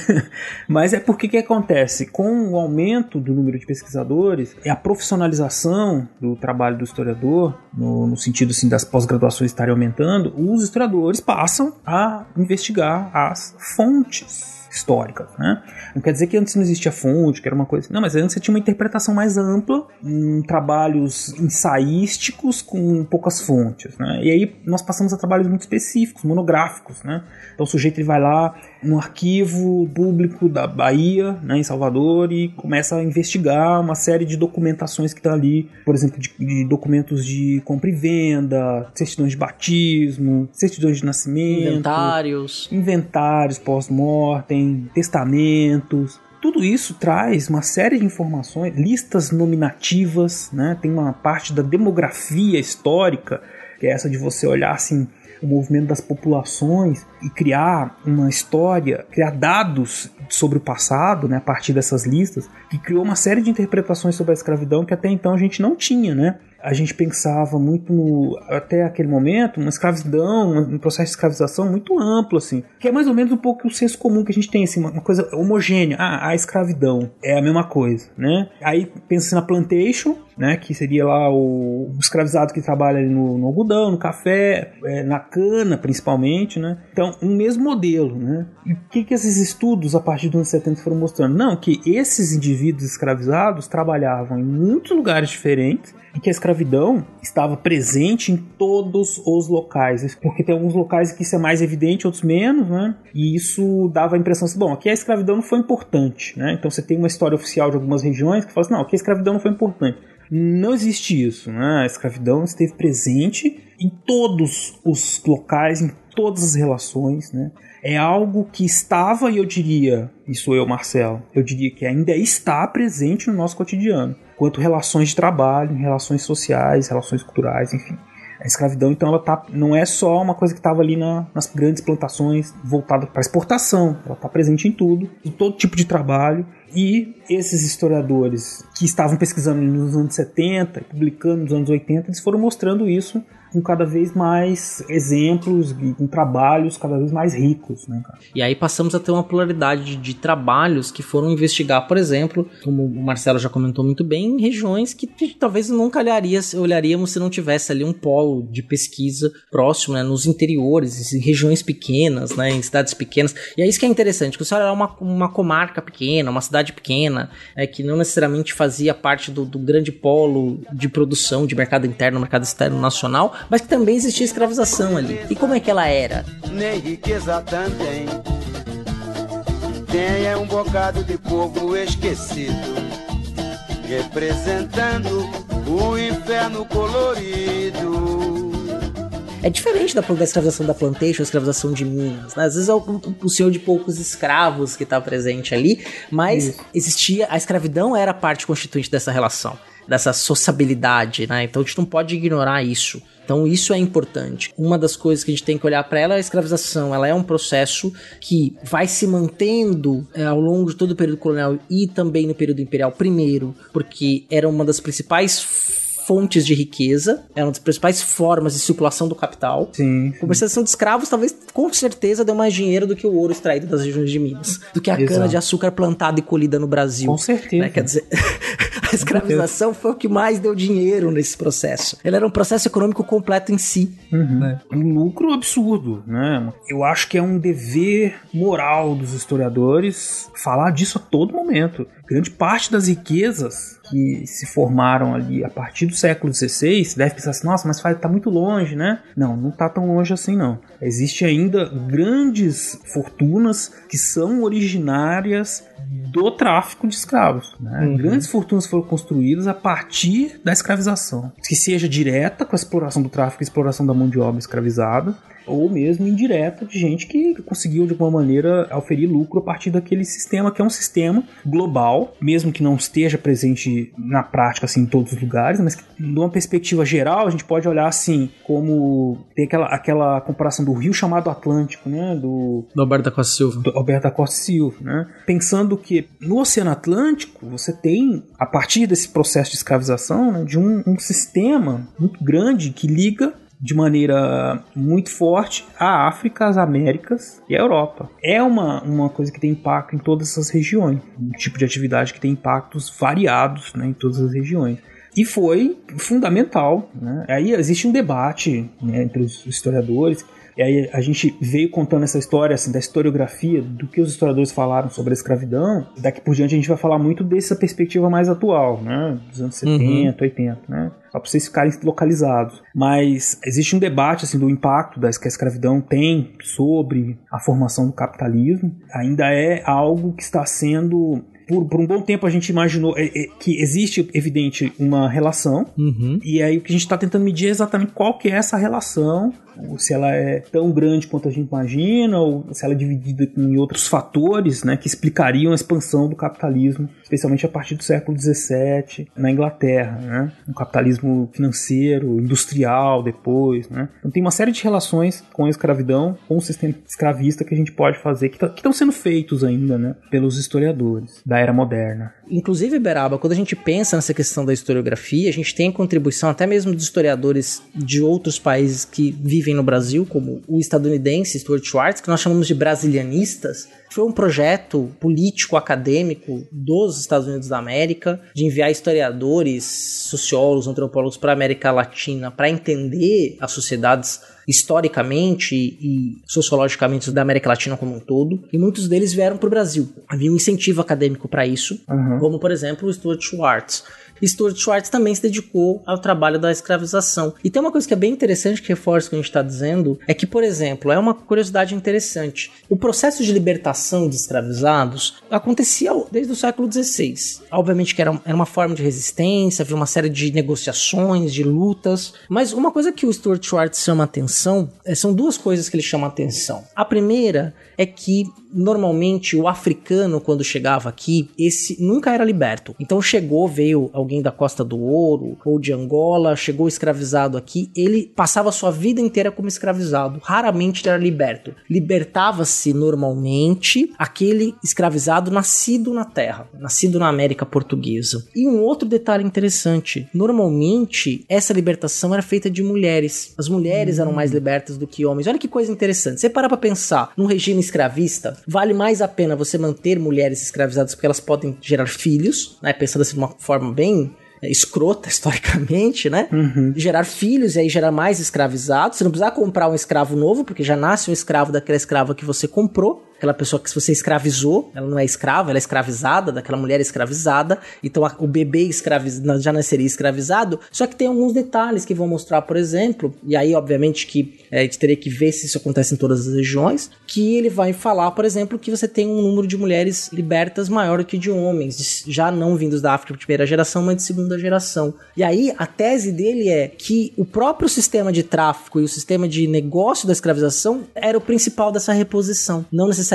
Mas é porque que acontece? Com o aumento do número de pesquisadores e a profissionalização do trabalho do historiador, no, no sentido assim, das pós-graduações estarem aumentando, os historiadores passam a investigar as fontes históricas, né? Não quer dizer que antes não existia fonte, que era uma coisa. Não, mas antes você tinha uma interpretação mais ampla, em trabalhos ensaísticos com poucas fontes, né? E aí nós passamos a trabalhos muito específicos, monográficos, né? Então o sujeito ele vai lá no arquivo público da Bahia, né, em Salvador, e começa a investigar uma série de documentações que estão tá ali, por exemplo, de, de, documentos de compra e venda, certidões de batismo, certidões de nascimento, inventários, inventários pós-mortem, testamentos, tudo isso traz uma série de informações, listas nominativas, né? tem uma parte da demografia histórica, que é essa de você olhar assim o movimento das populações e criar uma história, criar dados sobre o passado, né, a partir dessas listas, que criou uma série de interpretações sobre a escravidão que até então a gente não tinha, né? A gente pensava muito no, até aquele momento, uma escravidão, um processo de escravização muito amplo, assim, que é mais ou menos um pouco o senso comum que a gente tem, assim, uma, coisa homogênea. Ah, a escravidão é a mesma coisa, né? Aí pensa na plantation, né, que seria lá o, o escravizado que trabalha no, no, algodão, no café, é, na cana principalmente, né? Então, um mesmo modelo, né? E o que, que esses estudos a partir dos anos 70 foram mostrando? Não, que esses indivíduos escravizados trabalhavam em muitos lugares diferentes e que a escravidão estava presente em todos os locais, porque tem alguns locais que isso é mais evidente, outros menos, né? E isso dava a impressão assim, bom, aqui a escravidão não foi importante, né? Então você tem uma história oficial de algumas regiões que fala assim, não, aqui a escravidão não foi importante. Não existe isso, né? A escravidão esteve presente em todos os locais, em todas as relações, né? É algo que estava, e eu diria, isso eu, Marcelo, eu diria que ainda está presente no nosso cotidiano quanto relações de trabalho, relações sociais, relações culturais, enfim. A escravidão, então, ela tá, não é só uma coisa que estava ali na, nas grandes plantações voltada para exportação, ela está presente em tudo, em todo tipo de trabalho. E esses historiadores que estavam pesquisando nos anos 70, publicando nos anos 80, eles foram mostrando isso com cada vez mais exemplos com trabalhos cada vez mais ricos. Né, cara? E aí passamos a ter uma pluralidade de, trabalhos que foram investigar, por exemplo, como o Marcelo já comentou muito bem, em regiões que talvez nunca olharia, olharíamos se não tivesse ali um polo de pesquisa próximo, né, nos interiores, em regiões pequenas, né, em cidades pequenas. E é isso que é interessante, que você olha uma, uma comarca pequena, uma cidade pequena, é, que não necessariamente fazia parte do, do grande polo de produção de mercado interno, mercado externo nacional, mas que também existia escravização ali. E como é que ela era? Nem riqueza também. Tem é um bocado de povo esquecido, representando o inferno colorido. É diferente da, da escravização da plantation, a escravização de Minas. Né? Às vezes é o, o senhor de poucos escravos que está presente ali, mas Isso. existia. A escravidão era parte constituinte dessa relação, dessa sociabilidade, né? Então a gente não pode ignorar isso. Então isso é importante. Uma das coisas que a gente tem que olhar para ela é a escravização. Ela é um processo que vai se mantendo é, ao longo de todo o período colonial e também no período imperial. Primeiro, porque era uma das principais fontes de riqueza, era uma das principais formas de circulação do capital. Sim. A comercialização de escravos talvez com certeza deu mais dinheiro do que o ouro extraído das regiões de Minas, do que a Exato. cana de açúcar plantada e colhida no Brasil. Com certeza. Né? Quer dizer, a escravização foi o que mais deu dinheiro nesse processo. Ele era um processo econômico completo em si. Uhum. Né? Um lucro absurdo, né? Eu acho que é um dever moral dos historiadores falar disso a todo momento. Grande parte das riquezas que se formaram ali a partir do século XVI, você deve pensar assim, nossa, mas está muito longe, né? Não, não está tão longe assim não. Existem ainda grandes fortunas que são originárias do tráfico de escravos. Né? Uhum. Grandes fortunas foram construídas a partir da escravização, que seja direta com a exploração do tráfico e exploração da mão de obra escravizada, ou mesmo indireta de gente que conseguiu de alguma maneira oferir lucro a partir daquele sistema que é um sistema global, mesmo que não esteja presente na prática assim em todos os lugares, mas que numa perspectiva geral a gente pode olhar assim como tem aquela, aquela comparação do rio chamado Atlântico, né, do, do Alberto da Costa Silva. Do Alberto da Costa Silva, né? Pensando que no Oceano Atlântico você tem a partir desse processo de escravização né, de um, um sistema muito grande que liga de maneira muito forte a África, as Américas e a Europa. É uma, uma coisa que tem impacto em todas essas regiões, um tipo de atividade que tem impactos variados né, em todas as regiões. E foi fundamental. Né? Aí existe um debate né, entre os historiadores e aí a gente veio contando essa história assim, da historiografia, do que os historiadores falaram sobre a escravidão. Daqui por diante a gente vai falar muito dessa perspectiva mais atual, né? Dos anos 70, uhum. 80, né? Só para vocês ficarem localizados. Mas existe um debate assim, do impacto das, que a escravidão tem sobre a formação do capitalismo. Ainda é algo que está sendo por, por um bom tempo a gente imaginou é, é, que existe, evidente, uma relação, Uhum. e aí o que a gente está tentando medir é exatamente qual que é essa relação, se ela é tão grande quanto a gente imagina, ou se ela é dividida em outros fatores né, que explicariam a expansão do capitalismo, especialmente a partir do século XVII na Inglaterra. Né? Um capitalismo financeiro, industrial depois. Né? Então tem uma série de relações com a escravidão, com o sistema escravista que a gente pode fazer, que estão sendo feitos ainda né, pelos historiadores da era moderna. Inclusive, Beraba, quando a gente pensa nessa questão da historiografia, a gente tem contribuição até mesmo de historiadores de outros países que vivem no Brasil, como o estadunidense Stuart Schwartz, que nós chamamos de brasilianistas. Foi um projeto político-acadêmico dos Estados Unidos da América de enviar historiadores, sociólogos, antropólogos para a América Latina para entender as sociedades historicamente e sociologicamente da América Latina como um todo, e muitos deles vieram para o Brasil. Havia um incentivo acadêmico para isso, Uhum. como por exemplo o Stuart Schwartz. Stuart Schwartz também se dedicou ao trabalho da escravização. E tem uma coisa que é bem interessante que reforça o que a gente está dizendo, é que, por exemplo, é uma curiosidade interessante. O processo de libertação de escravizados acontecia desde o século XVI. Obviamente que era, era uma forma de resistência, havia uma série de negociações, de lutas. Mas uma coisa que o Stuart Schwartz chama atenção, é, são duas coisas que ele chama atenção. A primeira é que normalmente o africano quando chegava aqui, esse nunca era liberto. Então chegou, veio alguém da Costa do Ouro ou de Angola, chegou escravizado aqui, ele passava sua vida inteira como escravizado, raramente era liberto. Libertava-se normalmente aquele escravizado nascido na terra, nascido na América portuguesa. E um outro detalhe interessante, normalmente essa libertação era feita de mulheres. As mulheres eram mais libertas do que homens. Olha que coisa interessante. Você para pra pensar, num regime escravista, vale mais a pena você manter mulheres escravizadas porque elas podem gerar filhos, né? Pensando assim de uma forma bem escrota historicamente, né? Gerar filhos e aí gerar mais escravizados. Você não precisa comprar um escravo novo, porque já nasce um escravo daquela escrava que você comprou. Aquela pessoa que você escravizou, ela não é escrava, ela é escravizada, daquela mulher escravizada. Então a- o bebê escraviz, já nasceria escravizado. Só que tem alguns detalhes que vão mostrar, por exemplo, e aí obviamente que é, a gente teria que ver se isso acontece em todas as regiões, que ele vai falar, por exemplo, que você tem um número de mulheres libertas maior que de homens, já não vindos da África de primeira geração, mas de segunda geração. E aí a tese dele é que o próprio sistema de tráfico e o sistema de negócio da escravização era o principal dessa reposição, não necessariamente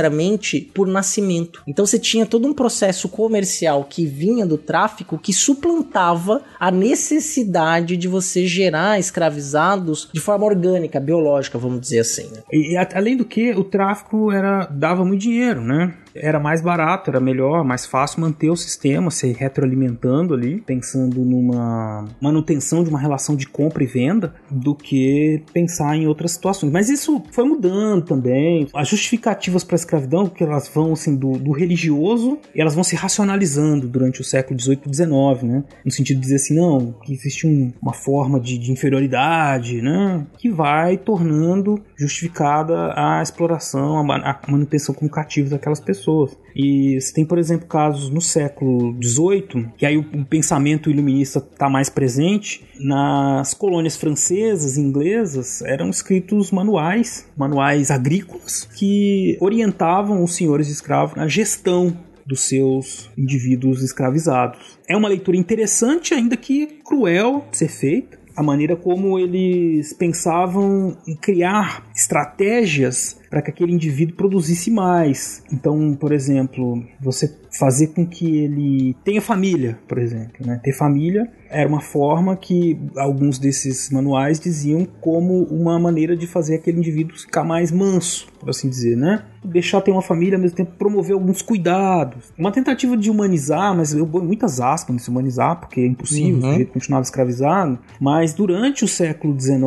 por nascimento. Então você tinha todo um processo comercial que vinha do tráfico que suplantava a necessidade de você gerar escravizados de forma orgânica, biológica, vamos dizer assim. né? E, e além do que, o tráfico era dava muito dinheiro, né? Era mais barato, era melhor, mais fácil manter o sistema se retroalimentando ali, pensando numa manutenção de uma relação de compra e venda, do que pensar em outras situações. Mas isso foi mudando também. As justificativas para a escravidão, que elas vão assim do, do religioso, elas vão se racionalizando durante o século XVIII e XIX, né? No sentido de dizer assim, não, que existe um- uma forma de, de inferioridade, né? Que vai tornando justificada a exploração, a, ma- a manutenção como cativos daquelas pessoas. E você tem, por exemplo, casos no século XVIII, que aí o, o pensamento iluminista está mais presente. Nas colônias francesas e inglesas eram escritos manuais, manuais agrícolas, que orientavam os senhores escravos na gestão dos seus indivíduos escravizados. É uma leitura interessante, ainda que cruel de ser feita. A maneira como eles pensavam em criar estratégias para que aquele indivíduo produzisse mais. Então, por exemplo, você fazer com que ele tenha família, por exemplo. Né? Ter família era uma forma que alguns desses manuais diziam como uma maneira de fazer aquele indivíduo ficar mais manso, por assim dizer, né? Deixar ter uma família, ao mesmo tempo promover alguns cuidados. Uma tentativa de humanizar, mas eu ponho muitas aspas nesse humanizar, porque é impossível, Uhum. o sujeito continuava escravizado. Mas durante o século XIX,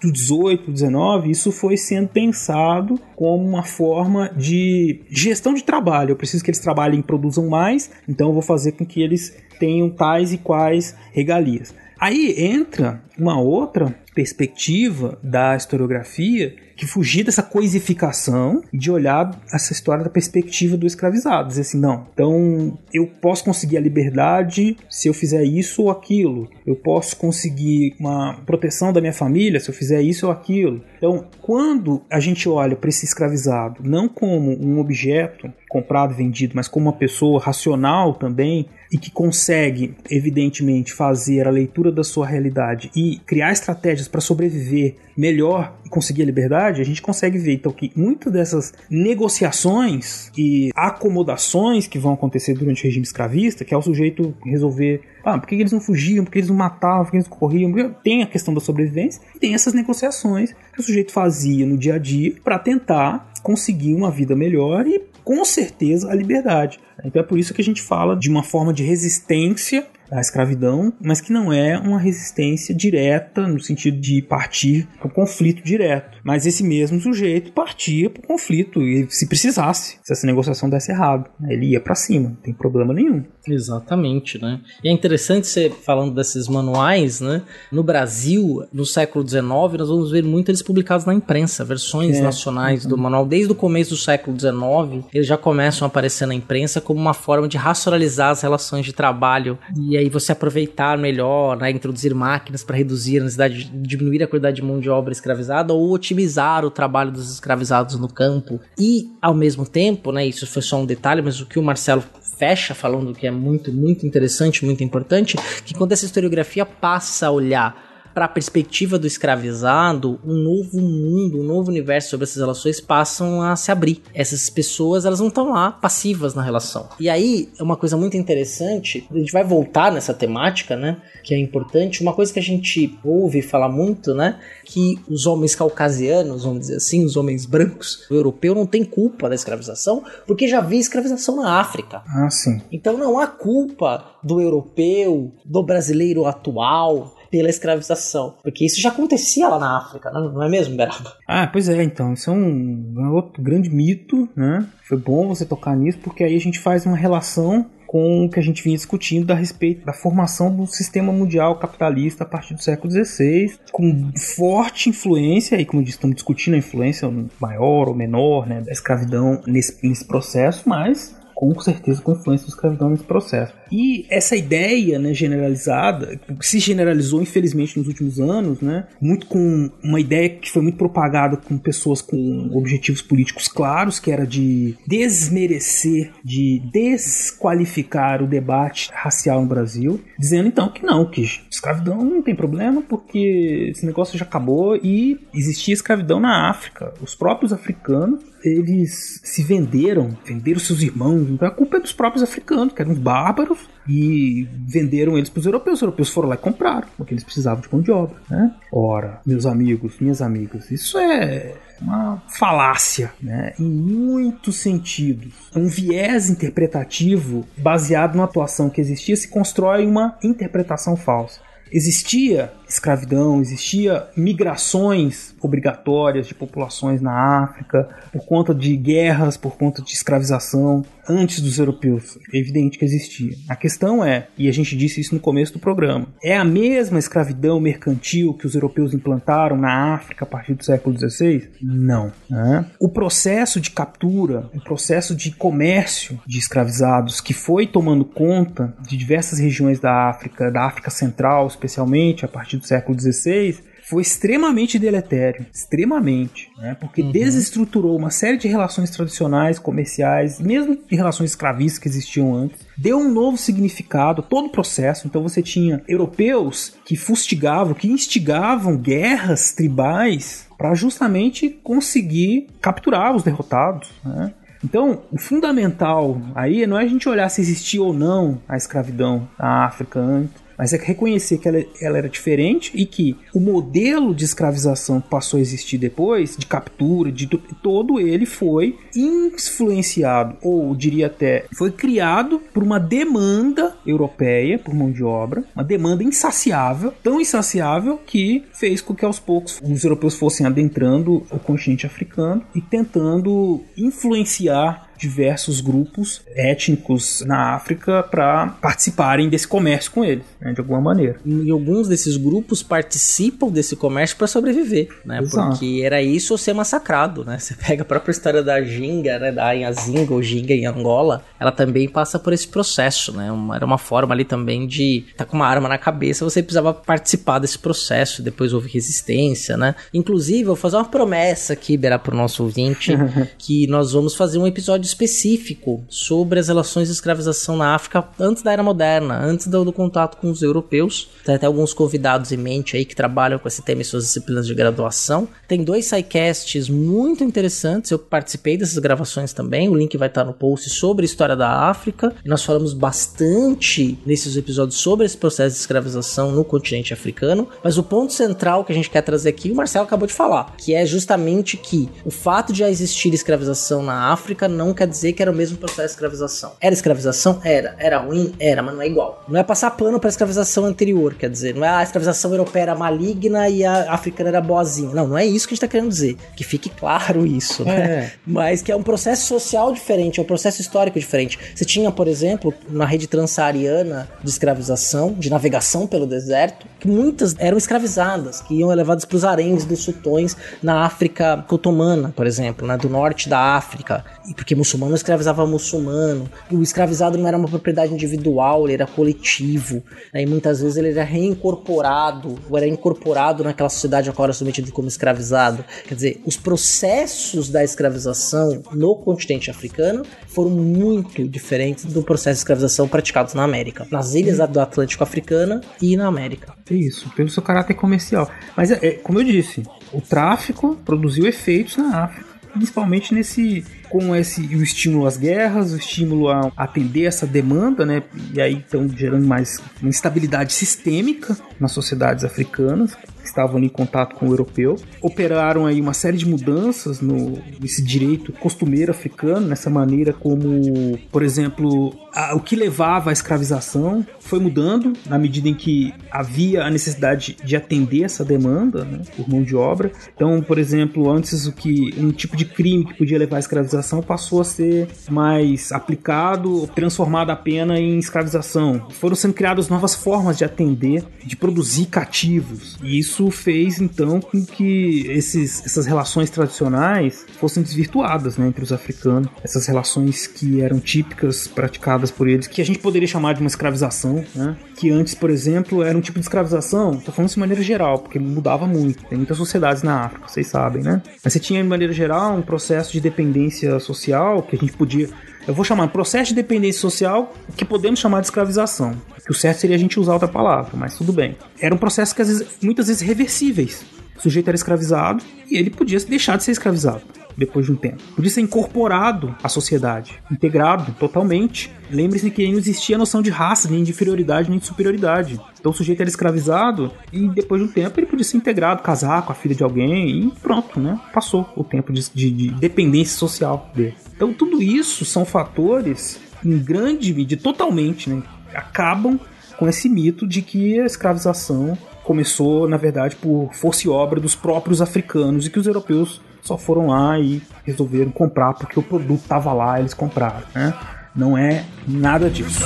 do 18 XIX, isso foi sendo pensado como uma forma de gestão de trabalho. Eu preciso que eles trabalhem e produzam mais, então eu vou fazer com que eles tenham tais e quais regalias. Aí entra uma outra perspectiva da historiografia que fugir dessa coisificação de olhar essa história da perspectiva do escravizado. Dizer assim, não, então eu posso conseguir a liberdade se eu fizer isso ou aquilo. Eu posso conseguir uma proteção da minha família se eu fizer isso ou aquilo. Então, quando a gente olha para esse escravizado não como um objeto comprado e vendido, mas como uma pessoa racional também e que consegue, evidentemente, fazer a leitura da sua realidade e criar estratégias para sobreviver melhor conseguir a liberdade, a gente consegue ver. Então que muitas dessas negociações e acomodações que vão acontecer durante o regime escravista, que é o sujeito resolver, ah, por que eles não fugiam, por que eles não matavam, por que eles corriam, tem a questão da sobrevivência e tem essas negociações que o sujeito fazia no dia a dia para tentar conseguir uma vida melhor e com certeza a liberdade. Então é por isso que a gente fala de uma forma de resistência à escravidão, mas que não é uma resistência direta no sentido de partir para o conflito direto. Mas esse mesmo sujeito partia para o conflito e se precisasse, se essa negociação desse errado, ele ia para cima, não tem problema nenhum. Exatamente, né? E é interessante você falando desses manuais, né? No Brasil, no século XIX, nós vamos ver muito eles publicados na imprensa, versões É. nacionais do manual. Desde o começo do século XIX, eles já começam a aparecer na imprensa como uma forma de racionalizar as relações de trabalho e aí você aproveitar melhor, né? Introduzir máquinas para reduzir a necessidade, de diminuir a quantidade de mão de obra escravizada ou otimizar o trabalho dos escravizados no campo. E, ao mesmo tempo, né? Isso foi só um detalhe, mas o que o Marcelo fecha falando que é muito, muito interessante, muito importante, que quando essa historiografia passa a olhar para a perspectiva do escravizado, um novo mundo, um novo universo sobre essas relações passam a se abrir. Essas pessoas, elas não estão lá passivas na relação. E aí, é uma coisa muito interessante, a gente vai voltar nessa temática, né, que é importante, uma coisa que a gente ouve falar muito, né, que os homens caucasianos, vamos dizer assim, os homens brancos, o europeu não tem culpa da escravização, porque já havia escravização na África. Ah, sim. Então não há culpa do europeu, do brasileiro atual pela escravização, porque isso já acontecia lá na África, não é mesmo, Beraba? Ah, pois é, então, isso é um, outro grande mito, né? Foi bom você tocar nisso, porque aí a gente faz uma relação com o que a gente vinha discutindo a respeito da formação do sistema mundial capitalista a partir do século XVI, com forte influência, e como disse, estamos discutindo a influência maior ou menor né, da escravidão nesse, nesse processo, mas com certeza com influência da escravidão nesse processo. E essa ideia né, generalizada, que se generalizou infelizmente nos últimos anos, né, muito com uma ideia que foi muito propagada com pessoas com objetivos políticos claros, que era de desmerecer, de desqualificar o debate racial no Brasil, dizendo então que não, que escravidão não tem problema porque esse negócio já acabou e existia escravidão na África. Os próprios africanos eles se venderam, venderam seus irmãos. Então a culpa é dos próprios africanos, que eram os bárbaros, e venderam eles para os europeus. Os europeus foram lá e compraram, porque eles precisavam de mão de obra. Né? Ora, meus amigos, minhas amigas, isso é uma falácia, né? Em muitos sentidos. Um viés interpretativo baseado numa atuação que existia se constrói uma interpretação falsa. Existia escravidão, existia migrações obrigatórias de populações na África por conta de guerras, por conta de escravização antes dos europeus. É evidente que existia. A questão é, e a gente disse isso no começo do programa, é a mesma escravidão mercantil que os europeus implantaram na África a partir do século XVI? Não. né? O processo de captura, o processo de comércio de escravizados que foi tomando conta de diversas regiões da África, da África Central especialmente, a partir do século XVI, foi extremamente deletério, extremamente, né? porque desestruturou uma série de relações tradicionais, comerciais, mesmo de relações escravistas que existiam antes, deu um novo significado a todo o processo. Então você tinha europeus que fustigavam, que instigavam guerras tribais para justamente conseguir capturar os derrotados, né? Então, o fundamental aí não é a gente olhar se existia ou não a escravidão na África antes, mas é reconhecer que ela, ela era diferente e que o modelo de escravização que passou a existir depois, de captura, de todo ele foi influenciado, ou diria até, foi criado por uma demanda europeia por mão de obra, uma demanda insaciável, tão insaciável que fez com que aos poucos os europeus fossem adentrando o continente africano e tentando influenciar diversos grupos étnicos na África para participarem desse comércio com eles, né, de alguma maneira. E alguns desses grupos participam desse comércio para sobreviver, né? Exato. Porque era isso ou ser massacrado, né? Você pega a própria história da Ginga, né? Da Inhazinga ou Ginga em Angola, ela também passa por esse processo, né? Uma- era uma forma ali também de tá com uma arma na cabeça, você precisava participar desse processo, depois houve resistência, né? Inclusive, eu vou fazer uma promessa aqui, Berá, pro nosso ouvinte, que nós vamos fazer um episódio específico sobre as relações de escravização na África antes da Era Moderna, antes do, do contato com os europeus. Tem até alguns convidados em mente aí que trabalham com esse tema em suas disciplinas de graduação. Tem dois sidecasts muito interessantes, eu participei dessas gravações também, o link vai estar no post sobre a história da África. Nós falamos bastante nesses episódios sobre esse processo de escravização no continente africano, mas o ponto central que a gente quer trazer aqui, o Marcelo acabou de falar, que é justamente que o fato de já existir escravização na África não quer dizer que era o mesmo processo de escravização. Era escravização? Era. Era ruim? Era, mas não é igual. Não é passar pano para a escravização anterior, quer dizer, não é a escravização europeia era maligna e a africana era boazinha. Não, não é isso que a gente tá querendo dizer. Que fique claro isso, né? É. Mas que é um processo social diferente, é um processo histórico diferente. Você tinha, por exemplo, na rede transsaariana de escravização, de navegação pelo deserto, que muitas eram escravizadas, que iam levadas para os haréns dos sultões na África otomana, por exemplo, né, do norte da África, e porque muçulmano escravizava muçulmano. O escravizado não era uma propriedade individual, ele era coletivo, né, e muitas vezes ele era reincorporado, ou era incorporado naquela sociedade a qual era submetido como escravizado. Quer dizer, os processos da escravização no continente africano foram muito diferentes do processo de escravização praticados na América, nas ilhas do Atlântico africana e na América. Isso, pelo seu caráter comercial. Mas, é, é, como eu disse, o tráfico produziu efeitos na África, principalmente nesse com esse o estímulo às guerras, o estímulo a atender essa demanda, né? E aí estão gerando mais uma instabilidade sistêmica nas sociedades africanas que estavam em contato com o europeu. Operaram aí uma série de mudanças no nesse direito costumeiro africano, nessa maneira como, por exemplo, a, o que levava à escravização foi mudando na medida em que havia a necessidade de atender essa demanda né, por mão de obra. Então, por exemplo, antes o que um tipo de crime que podia levar à escravização passou a ser mais aplicado, transformada a pena em escravização. Foram sendo criadas novas formas de atender, de produzir cativos. E isso fez então com que esses, essas relações tradicionais fossem desvirtuadas né, entre os africanos. Essas relações que eram típicas, praticadas por eles, que a gente poderia chamar de uma escravização, né? que antes, por exemplo, era um tipo de escravização, estou falando de maneira geral, porque mudava muito. Tem muitas sociedades na África, vocês sabem, né? Mas você tinha, de maneira geral, um processo de dependência social que a gente podia. Eu vou chamar processo de dependência social, que podemos chamar de escravização. Que o certo seria a gente usar outra palavra, mas tudo bem. Era um processo que às vezes, muitas vezes reversíveis. O sujeito era escravizado e ele podia deixar de ser escravizado depois de um tempo. Podia ser incorporado à sociedade, integrado totalmente. Lembre-se que não existia a noção de raça, nem de inferioridade, nem de superioridade. Então o sujeito era escravizado e depois de um tempo ele podia ser integrado, casar com a filha de alguém e pronto, né? Passou o tempo de, de, de dependência social dele. Então tudo isso são fatores em grande medida, totalmente, né? Acabam com esse mito de que a escravização começou, na verdade, por força e obra dos próprios africanos e que os europeus só foram lá e resolveram comprar porque o produto estava lá, eles compraram, né? Não é nada disso.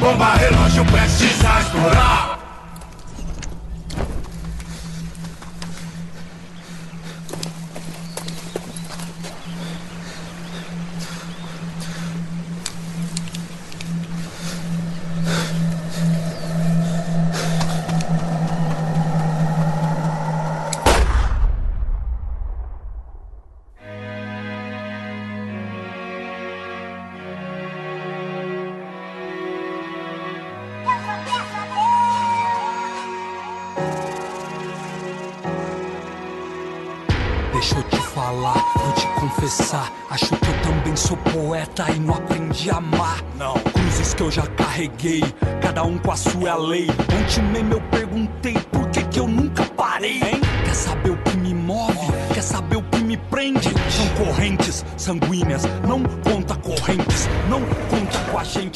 bomba relógio prestes a. poeta e não aprendi a amar. Não. Cruzes que eu já carreguei, cada um com a sua lei. Ontem mesmo eu perguntei por que, que eu nunca parei. Hein? Quer saber o que me move? Quer saber o que me prende? São correntes sanguíneas, não conta correntes, não conta.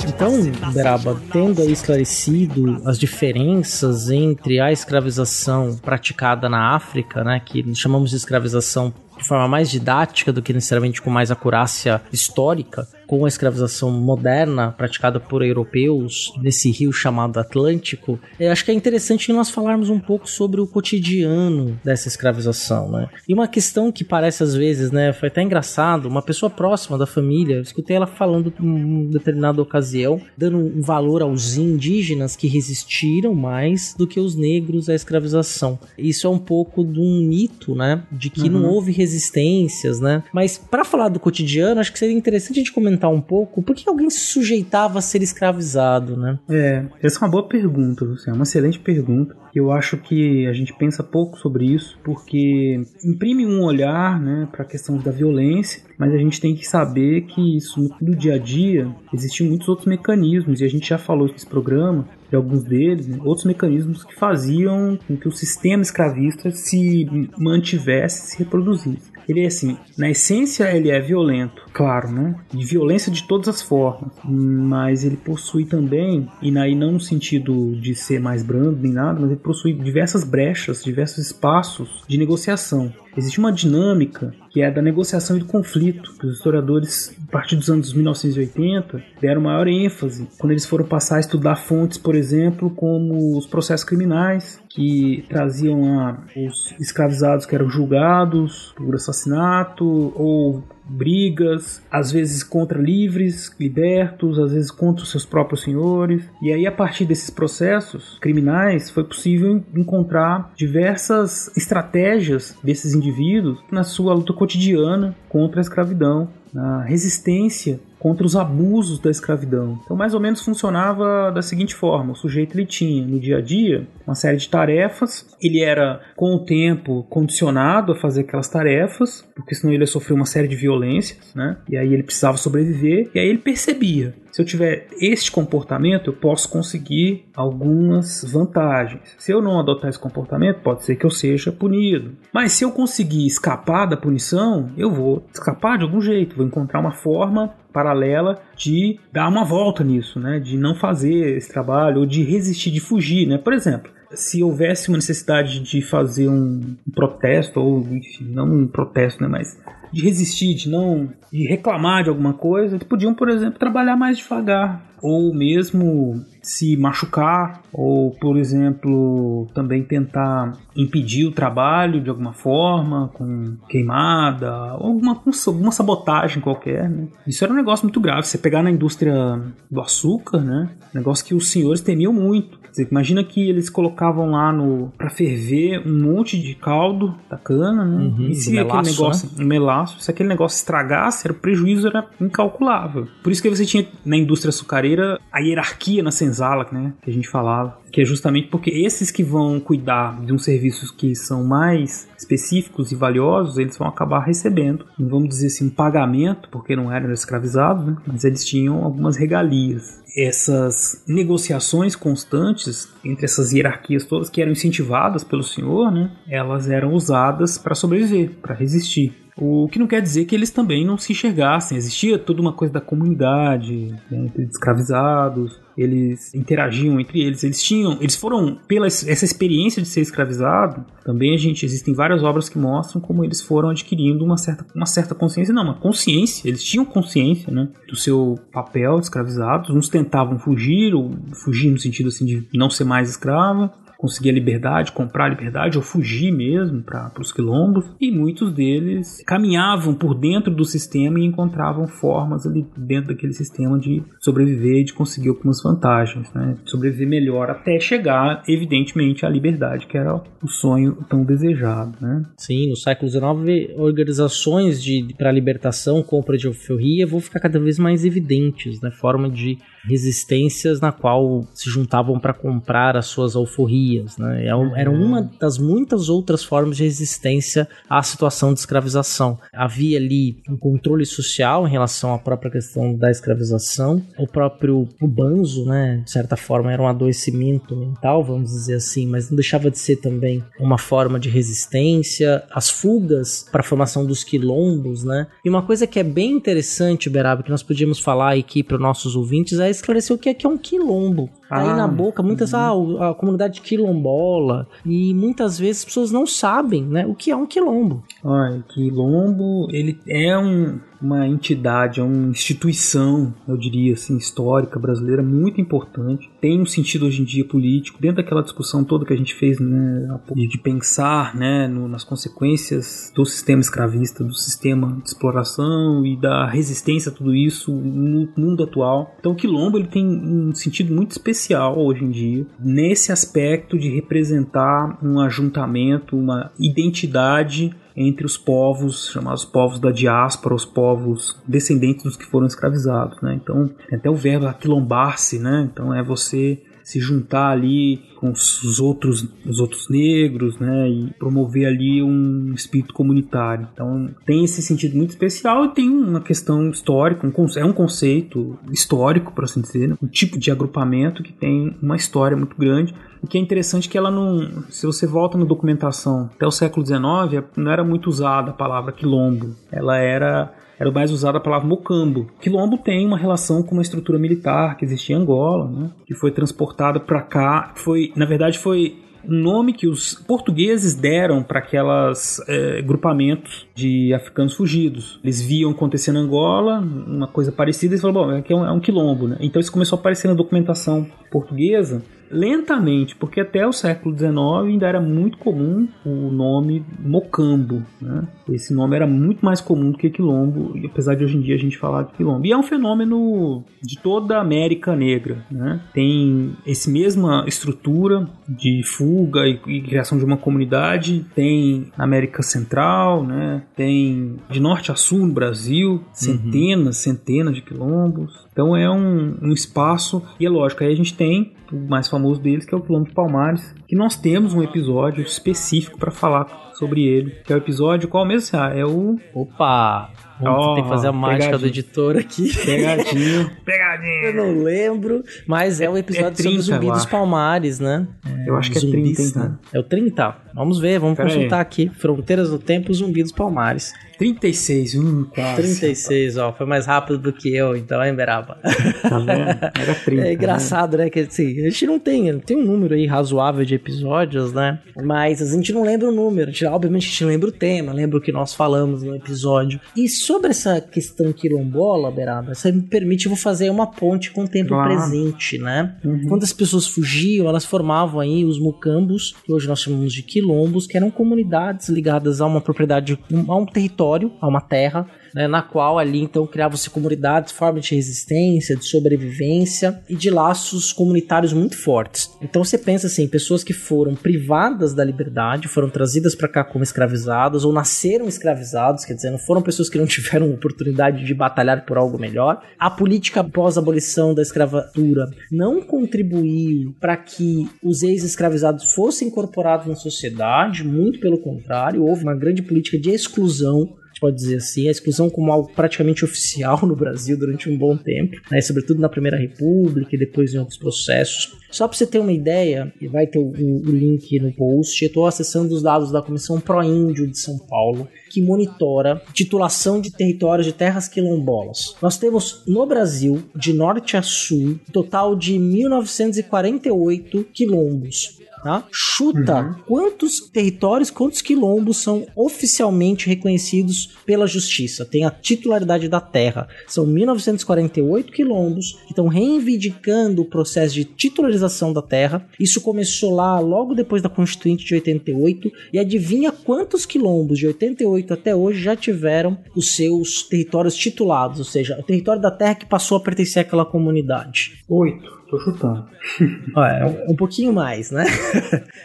Então, Beraba, tendo aí esclarecido as diferenças entre a escravização praticada na África, né, que chamamos de escravização de forma mais didática do que necessariamente com mais acurácia histórica, com a escravização moderna praticada por europeus nesse rio chamado Atlântico, eu acho que é interessante nós falarmos um pouco sobre o cotidiano dessa escravização, né? E uma questão que parece às vezes, né, foi até engraçado, uma pessoa próxima da família, eu escutei ela falando em determinada ocasião, dando um valor aos indígenas que resistiram mais do que os negros à escravização. Isso é um pouco de um mito, né, de que uhum. não houve resistências, né? Mas para falar do cotidiano, acho que seria interessante a gente comentar um pouco por que alguém se sujeitava a ser escravizado, né? É, essa é uma boa pergunta, Luciano, é uma excelente pergunta. Eu acho que a gente pensa pouco sobre isso, porque imprime um olhar né, para a questão da violência, mas a gente tem que saber que isso no dia a dia existiam muitos outros mecanismos, e a gente já falou nesse programa de alguns deles, né, outros mecanismos que faziam com que o sistema escravista se mantivesse, se reproduzisse. Ele é assim, na essência ele é violento, claro, né? De violência de todas as formas, mas ele possui também, e aí não no sentido de ser mais brando nem nada, mas ele possui diversas brechas, diversos espaços de negociação. Existe uma dinâmica que é da negociação e do conflito, que os historiadores, a partir dos anos 1980, deram maior ênfase quando eles foram passar a estudar fontes, por exemplo, como os processos criminais, que traziam os escravizados que eram julgados por assassinato ou brigas, às vezes contra livres, libertos, às vezes contra os seus próprios senhores. E aí, a partir desses processos criminais, foi possível encontrar diversas estratégias desses indivíduos na sua luta cotidiana contra a escravidão, na resistência contra os abusos da escravidão. Então, mais ou menos funcionava da seguinte forma: o sujeito ele tinha no dia a dia uma série de tarefas, ele era com o tempo condicionado a fazer aquelas tarefas, porque senão ele ia sofrer uma série de violências, né? E aí ele precisava sobreviver, e aí ele percebia se eu tiver este comportamento, eu posso conseguir algumas vantagens. Se eu não adotar esse comportamento, pode ser que eu seja punido. Mas se eu conseguir escapar da punição, eu vou escapar de algum jeito, vou encontrar uma forma paralela de dar uma volta nisso, né? De não fazer esse trabalho ou de resistir, de fugir, né? Por exemplo, se houvesse uma necessidade de fazer um, protesto ou enfim, não um protesto, né, mas de resistir, de não de reclamar de alguma coisa, eles podiam, por exemplo, trabalhar mais devagar ou mesmo se machucar ou, por exemplo, também tentar impedir o trabalho de alguma forma, com queimada, ou alguma, alguma sabotagem qualquer. Né? Isso era um negócio muito grave. Você pegar na indústria do açúcar, né? negócio que os senhores temiam muito. Dizer, imagina que eles colocavam lá no para ferver um monte de caldo da cana, né? Uhum, e se melaço, aquele negócio, né? um melaço, se aquele negócio estragasse, era, o prejuízo era incalculável. Por isso que você tinha na indústria açucareira a hierarquia na senzala, né, que a gente falava, que é justamente porque esses que vão cuidar de uns serviços que são mais específicos e valiosos, eles vão acabar recebendo, vamos dizer assim, um pagamento, porque não eram escravizados, né, mas eles tinham algumas regalias essas negociações constantes entre essas hierarquias todas que eram incentivadas pelo senhor, né, elas eram usadas para sobreviver, para resistir. O que não quer dizer que eles também não se enxergassem. Existia toda uma coisa da comunidade, né, entre escravizados, eles interagiam entre eles, eles tinham, eles foram pela essa experiência de ser escravizado. Também a gente existem várias obras que mostram como eles foram adquirindo uma certa, uma certa consciência, não, uma consciência. Eles tinham consciência, né, do seu papel de escravizados. Uns tentavam fugir ou fugir no sentido assim de não ser mais escravo conseguir a liberdade, comprar a liberdade ou fugir mesmo para os quilombos. E muitos deles caminhavam por dentro do sistema e encontravam formas ali dentro daquele sistema de sobreviver e de conseguir algumas vantagens, né? Sobreviver melhor até chegar, evidentemente, à liberdade, que era o sonho tão desejado, né? Sim, no século XIX, organizações para libertação, compra de alforria vão ficar cada vez mais evidentes, né? Forma de resistências na qual se juntavam para comprar as suas alforrias. Né? É era uma das muitas outras formas de resistência à situação de escravização. Havia ali um controle social em relação à própria questão da escravização. O próprio o banzo, né, de certa forma, era um adoecimento mental, vamos dizer assim, mas não deixava de ser também uma forma de resistência. As fugas para a formação dos quilombos, né? E uma coisa que é bem interessante, Beraba, que nós podíamos falar aqui para os nossos ouvintes é esclarecer o que é, que é um quilombo. Tá ah, aí na boca, muitas, uhum. ah, a comunidade quilombola, e muitas vezes as pessoas não sabem, né, o que é um quilombo. Ah, quilombo, ele é um, uma entidade, é uma instituição, eu diria assim, histórica brasileira muito importante. Tem um sentido hoje em dia político, dentro daquela discussão toda que a gente fez, né, de, pensar, né, no, nas consequências do sistema escravista, do sistema de exploração e da resistência a tudo isso no mundo atual. Então, o quilombo ele tem um sentido muito especial hoje em dia nesse aspecto de representar um ajuntamento, uma identidade entre os povos chamados povos da diáspora, os povos descendentes dos que foram escravizados, né? Então, tem até o verbo aquilombar-se, né? Então é você se juntar ali com os outros, os outros negros, né, e promover ali um espírito comunitário. Então tem esse sentido muito especial e tem uma questão histórica, um, é um conceito histórico, por assim dizer, né, um tipo de agrupamento que tem uma história muito grande. O que é interessante é que ela não, se você volta na documentação até o século XIX, não era muito usada a palavra quilombo. Ela era era mais usada a palavra mocambo. Quilombo tem uma relação com uma estrutura militar que existia em Angola, né, que foi transportada para cá. Foi, na verdade, foi um nome que os portugueses deram para aquelas é, grupamentos de africanos fugidos. Eles viam acontecendo em Angola, uma coisa parecida, e falaram, bom, aqui é um, é um quilombo, né? Então isso começou a aparecer na documentação portuguesa lentamente, porque até o século XIX ainda era muito comum o nome Mocambo. Né? Esse nome era muito mais comum do que Quilombo, apesar de hoje em dia a gente falar de Quilombo. E é um fenômeno de toda a América Negra. Né? Tem essa mesma estrutura de fuga e, e, criação de uma comunidade, tem na América Central, né? tem de norte a sul no Brasil, centenas, uhum. centenas de quilombos. Então é um, um espaço, e é lógico, aí a gente tem mais famoso deles, que é o Quilombo de Palmares, que nós temos um episódio específico para falar sobre ele, que é o episódio qual mesmo? Ah, é o. Opa! Vamos oh, ter que fazer a mágica do editor aqui. Pegadinho. Pegadinho. Eu não lembro, mas é o episódio é 30, sobre o zumbi dos palmares, né? É, eu acho que é 30, então. É o 30? Vamos ver, vamos Pera consultar aí. aqui. Fronteiras do Tempo, Zumbi dos Palmares. 36, um quase. 36, ó, foi mais rápido do que eu, então, hein, Beraba? Tá vendo? Era 30. É engraçado, né? né? Que assim, a gente não tem, tem um número aí razoável de episódios, né? Mas a gente não lembra o número. A gente, obviamente a gente lembra o tema, lembra o que nós falamos no episódio. E sobre essa questão quilombola, Beraba, você me permite, eu vou fazer uma ponte com o tempo presente, né? Uhum. Quando as pessoas fugiam, elas formavam aí os mucambos, que hoje nós chamamos de quilombos, que eram comunidades ligadas a uma propriedade, a um território, a uma terra, né, na qual ali então criavam-se comunidades, formas de resistência, de sobrevivência e de laços comunitários muito fortes. Então você pensa assim, pessoas que foram privadas da liberdade, foram trazidas para cá como escravizadas ou nasceram escravizados, quer dizer, não foram pessoas que não tiveram oportunidade de batalhar por algo melhor. A política pós-abolição da escravatura não contribuiu para que os ex-escravizados fossem incorporados na sociedade, muito pelo contrário, houve uma grande política de exclusão pode dizer assim, a exclusão como algo praticamente oficial no Brasil durante um bom tempo, né, sobretudo na Primeira República e depois em outros processos. Só para você ter uma ideia, e vai ter o, o link no post, eu estou acessando os dados da Comissão Pro Índio de São Paulo, que monitora titulação de territórios de terras quilombolas. Nós temos no Brasil, de norte a sul, total de 1948 quilombos. Tá? Chuta uhum. quantos territórios, quantos quilombos são oficialmente reconhecidos pela justiça, tem a titularidade da terra. São 1948 quilombos que estão reivindicando o processo de titularização da terra. Isso começou lá logo depois da Constituinte de 88 e adivinha quantos quilombos de 88 até hoje já tiveram os seus territórios titulados, ou seja, o território da terra que passou a pertencer àquela comunidade. Oito. Tô chutando. é um, um, pouquinho mais, né?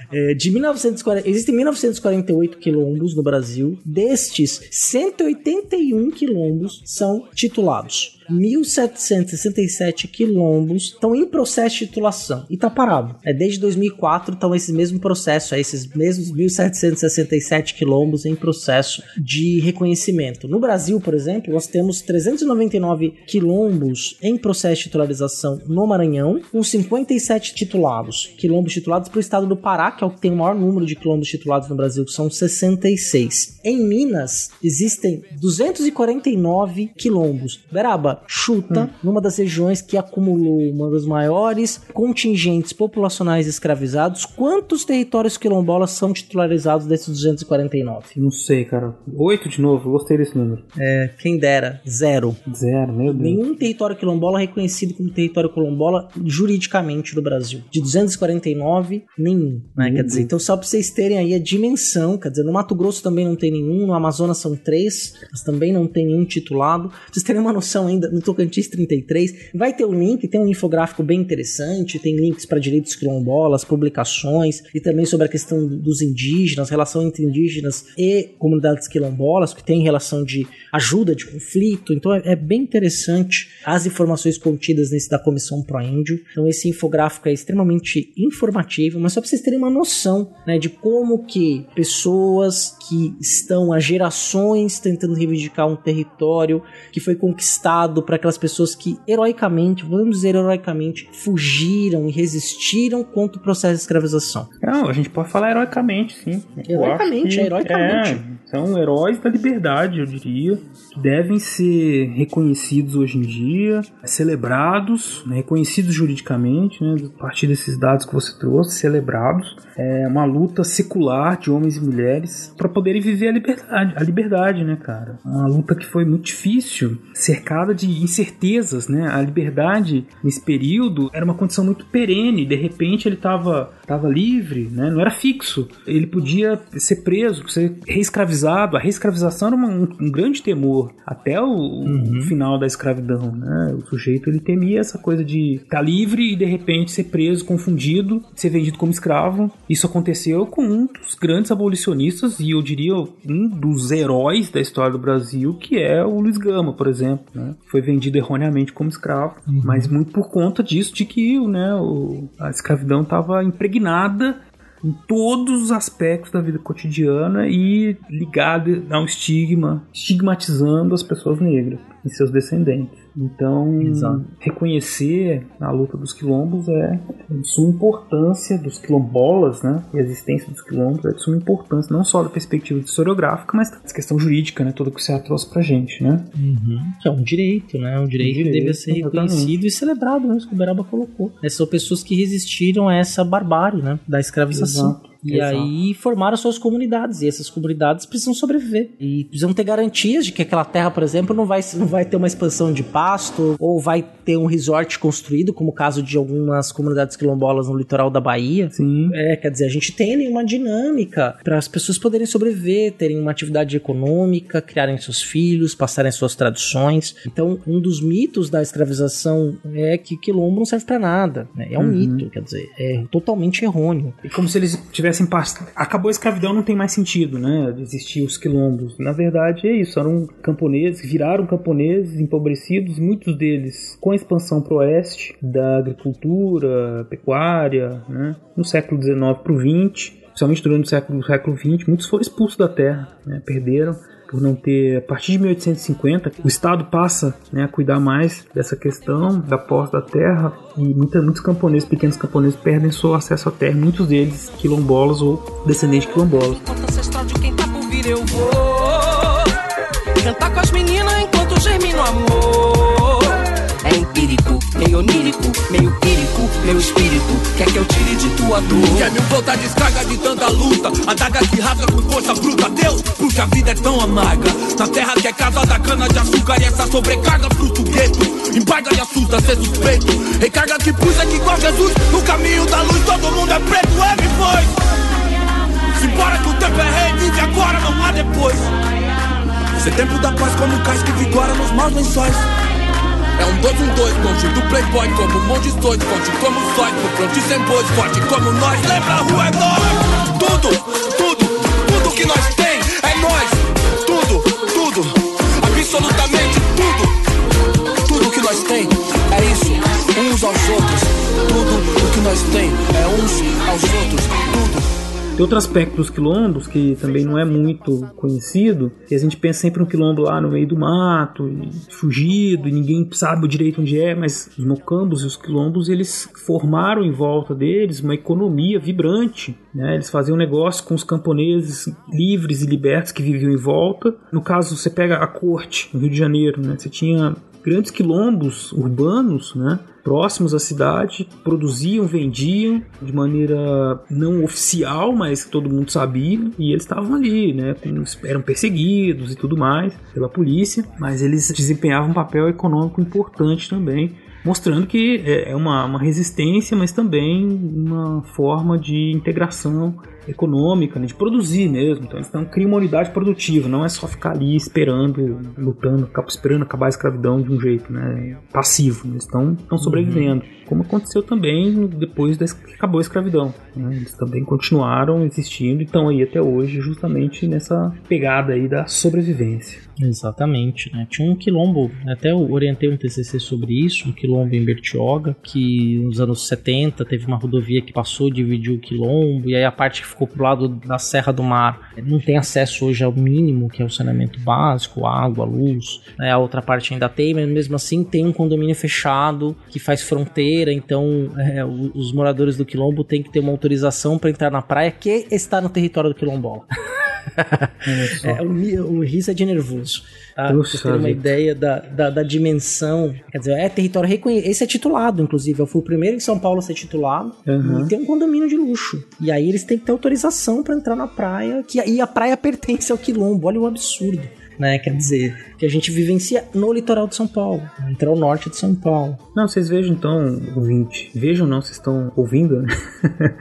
É, de 1940, existem 1948 quilombos no Brasil. Destes, 181 quilombos são titulados. 1.767 quilombos estão em processo de titulação e tá parado. É desde 2004 estão esse mesmo processo, é esses mesmos 1.767 quilombos em processo de reconhecimento. No Brasil, por exemplo, nós temos 399 quilombos em processo de titularização no Maranhão, com 57 titulados. Quilombos titulados para o estado do Pará, que é o que tem o maior número de quilombos titulados no Brasil, que são 66. Em Minas, existem 249 quilombos. Beraba, Chuta numa das regiões que acumulou uma das maiores contingentes populacionais escravizados, quantos territórios quilombolas são titularizados desses 249? Não sei, cara. Oito de novo, gostei desse número. É, quem dera, zero. Zero, meu Deus. Nenhum território quilombola é reconhecido como território quilombola juridicamente no Brasil. De 249, nenhum. Né? Quer dizer, então só pra vocês terem aí a dimensão, quer dizer, no Mato Grosso também não tem nenhum, no Amazonas são três, mas também não tem nenhum titulado. Pra vocês terem uma noção ainda, no Tocantins 33, vai ter o link, tem um infográfico bem interessante, tem links para direitos quilombolas, publicações, e também sobre a questão dos indígenas, relação entre indígenas e comunidades quilombolas, que tem relação de ajuda de conflito. Então é, é bem interessante as informações contidas nesse da Comissão Pro Índio. Então esse infográfico é extremamente informativo, mas só para vocês terem uma noção né, de como que pessoas que estão há gerações tentando reivindicar um território que foi conquistado para aquelas pessoas que heroicamente, vamos dizer heroicamente, fugiram e resistiram contra o processo de escravização. Não, a gente pode falar heroicamente, sim. Heroicamente, que- heroicamente. é, são heróis da liberdade, eu diria, que devem ser reconhecidos hoje em dia, celebrados, né, reconhecidos juridicamente, né, a partir desses dados que você trouxe, celebrados. É uma luta secular de homens e mulheres para poderem viver a liberdade, a liberdade, né, cara? Uma luta que foi muito difícil, cercada de incertezas, né? A liberdade nesse período era uma condição muito perene, de repente ele estava tava livre, né? Não era fixo. Ele podia ser preso, ser reescravizado. A reescravização era uma- um, um grande temor até o, o final da escravidão, né? O sujeito ele temia essa coisa de estar livre e de repente ser preso, confundido, ser vendido como escravo. Isso aconteceu com um dos grandes abolicionistas e eu diria um dos heróis da história do Brasil, que é o Luiz Gama, por exemplo, né? Foi vendido erroneamente como escravo, mas muito por conta disso de que né, o- a escravidão estava impregnada em todos os aspectos da vida cotidiana e ligada a um estigma, estigmatizando as pessoas negras e seus descendentes. Então, Exato. reconhecer a luta dos quilombos é de suma importância dos quilombolas, né? E a existência dos quilombos é de suma importância, não só da perspectiva historiográfica, mas da questão jurídica, né? Toda que você trouxe pra gente, né? Que é um direito, né? Um direito, que direito, deve ser exatamente. reconhecido e celebrado, né? Isso que o Beraba colocou. É, são pessoas que resistiram a essa barbárie, né? Da escravização. Exato, E exato. aí formaram suas comunidades. E essas comunidades precisam sobreviver. E precisam ter garantias de que aquela terra, por exemplo, não vai, não vai ter uma expansão de pasto, ou vai ter um resort construído, como o caso de algumas comunidades quilombolas no litoral da Bahia. Sim. É, quer dizer, a gente tem ali uma dinâmica para as pessoas poderem sobreviver, terem uma atividade econômica, criarem seus filhos, passarem suas tradições. Então, um dos mitos da escravização é que quilombo não serve para nada. né? É um Uhum. mito, quer dizer, é totalmente errôneo. E como se eles tivessem passado. Acabou a escravidão, não tem mais sentido, né? Existir os quilombos. Na verdade, é isso. Eram camponeses, viraram camponeses empobrecidos, muitos deles com a expansão pro oeste da agricultura, pecuária, né? no século XIX para o XX, principalmente durante o século, século XX, muitos foram expulsos da terra, né? perderam. Por não ter, a partir de 1850, o Estado passa né, a cuidar mais dessa questão da posse da terra e muita, muitos camponeses, pequenos camponeses, perdem seu acesso à terra, muitos deles quilombolas ou descendentes de quilombolas. tá Cantar com as meninas enquanto germina o amor meio onírico, meio írico Meu espírito. Quer que eu tire de tua dor? Quer me voltar descarga de tanta luta? Adaga que rasga com força bruta. Deus, porque a vida é tão amarga. Na terra que é casa da cana de açúcar E essa sobrecarga frustra o gueto. Embarga e assusta ser suspeito. Recarga que puxa que igual Jesus No caminho da luz. Todo mundo é preto É, me foi. Simbora que o tempo é rei Vive agora, não há depois. Ser tempo da paz como cais que vigora nos maus lençóis é um dois, um dois, longe do playboy Como um monte de dois, forte como sóis No front sem bois, forte como nós. Lembra, a rua é nós. Tudo, tudo, tudo que nós tem É nós, tudo, tudo Absolutamente tudo. Tudo que nós tem é isso Uns aos outros. Tudo o que nós tem é uns aos outros. Tudo Tem outro aspecto dos quilombos que também não é muito conhecido, que a gente pensa sempre no quilombo lá no meio do mato, e fugido, e ninguém sabe direito onde é, mas os mocambos e os quilombos eles formaram em volta deles uma economia vibrante. Né? Eles faziam negócio com os camponeses livres e libertos que viviam em volta. No caso, você pega a corte no Rio de Janeiro, né? você tinha grandes quilombos urbanos, né? próximos à cidade, produziam, vendiam de maneira não oficial, mas que todo mundo sabia, e eles estavam ali, né, eram perseguidos e tudo mais pela polícia, mas eles desempenhavam um papel econômico importante também mostrando que é uma, uma resistência, mas também uma forma de integração econômica, né, de produzir mesmo. Então eles criam uma unidade produtiva, não é só ficar ali esperando, lutando, esperando acabar a escravidão de um jeito né, passivo. Eles estão, sobrevivendo. Uhum. Como aconteceu também depois que acabou a escravidão. Né? Eles também continuaram existindo e estão aí até hoje, justamente nessa pegada aí da sobrevivência. Exatamente, né? Tinha um quilombo, até eu orientei um TCC sobre isso, um quilombo em Bertioga, que nos anos 70 teve uma rodovia que passou, dividiu o quilombo, e aí a parte que ficou pro lado da Serra do Mar não tem acesso hoje ao mínimo, que é o saneamento básico, água, luz, né? A outra parte ainda tem, mas mesmo assim tem um condomínio fechado que faz fronteira, então é, os moradores do quilombo têm que ter uma autorização para entrar na praia que está no território do quilombola. é, o, o riso é de nervoso. Tá? Pra você ter uma ideia da, da, da, dimensão. Quer dizer, é território reconhecido. Esse é titulado, inclusive. Eu fui o primeiro em São Paulo a ser titulado. Uhum. E tem um condomínio de luxo. E aí eles têm que ter autorização para entrar na praia. Que, e a praia pertence ao quilombo. Olha o absurdo. Né? Quer dizer, que a gente vivencia no litoral de São Paulo, entre o norte de São Paulo. Não, vocês vejam então, ouvinte. Vejam não, vocês estão ouvindo, né?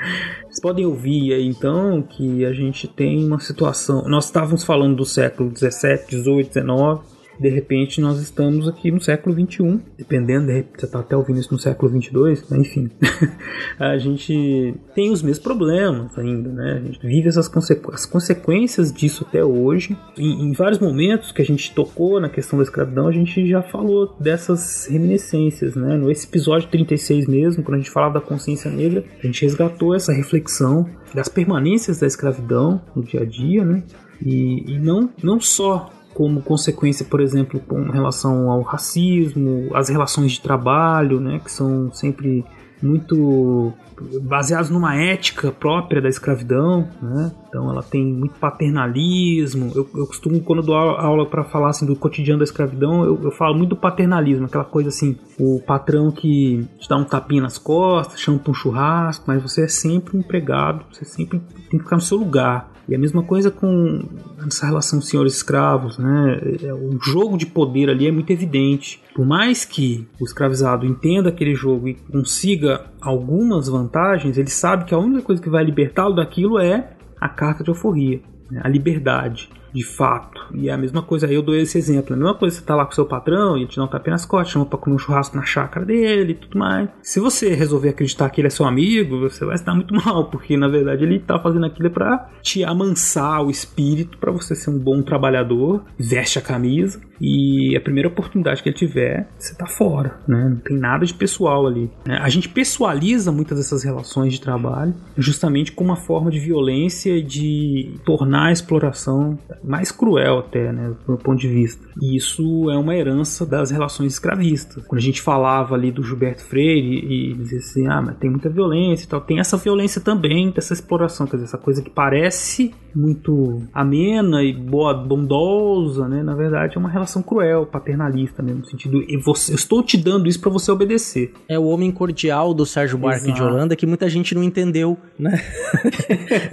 Vocês podem ouvir aí então que a gente tem uma situação. Nós estávamos falando do século 17, 18, 19 de repente nós estamos aqui no século 21, dependendo, de repente você está até ouvindo isso no século 22, né? enfim, a gente tem os mesmos problemas ainda, né? A gente vive essas consequ as consequências disso até hoje. Em, em, vários momentos que a gente tocou na questão da escravidão, a gente já falou dessas reminiscências, né? No esse episódio 36 mesmo, quando a gente falava da consciência negra, a gente resgatou essa reflexão das permanências da escravidão no dia a dia, né? E, e não, não só como consequência, por exemplo, com relação ao racismo, as relações de trabalho, né, que são sempre muito baseados numa ética própria da escravidão, né? Então ela tem muito paternalismo. Eu, eu costumo, quando dou aula para falar assim, do cotidiano da escravidão, eu, eu, falo muito do paternalismo, aquela coisa assim, o patrão que te dá um tapinha nas costas, chama pra um churrasco, mas você é sempre empregado, você sempre tem que ficar no seu lugar. E a mesma coisa com essa relação senhores-escravos, né? É, o jogo de poder ali é muito evidente. Por mais que o escravizado entenda aquele jogo e consiga algumas vantagens, ele sabe que a única coisa que vai libertá-lo daquilo é a carta de alforria, né? a liberdade de fato. E é a mesma coisa, aí eu dou esse exemplo. A mesma coisa, você tá lá com seu patrão e ele te dá um tapinha nas costas, chama pra comer um churrasco na chácara dele e tudo mais. Se você resolver acreditar que ele é seu amigo, você vai se dar muito mal, porque na verdade ele tá fazendo aquilo para te amansar o espírito para você ser um bom trabalhador, veste a camisa e a primeira oportunidade que ele tiver, você tá fora, né? Não tem nada de pessoal ali. Né? A gente pessoaliza muitas dessas relações de trabalho justamente como uma forma de violência de tornar a exploração mais cruel até, né, do meu ponto de vista. E isso é uma herança das relações escravistas. Quando a gente falava ali do Gilberto Freire e dizia assim, ah, mas tem muita violência e tal, tem essa violência também dessa exploração, quer dizer, essa coisa que parece muito amena e boa, bondosa, né, na verdade é uma relação cruel, paternalista mesmo, no sentido, eu, eu estou te dando isso para você obedecer. É o homem cordial do Sérgio Buarque de Holanda que muita gente não entendeu, né?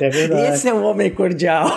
é verdade. Esse é o homem cordial.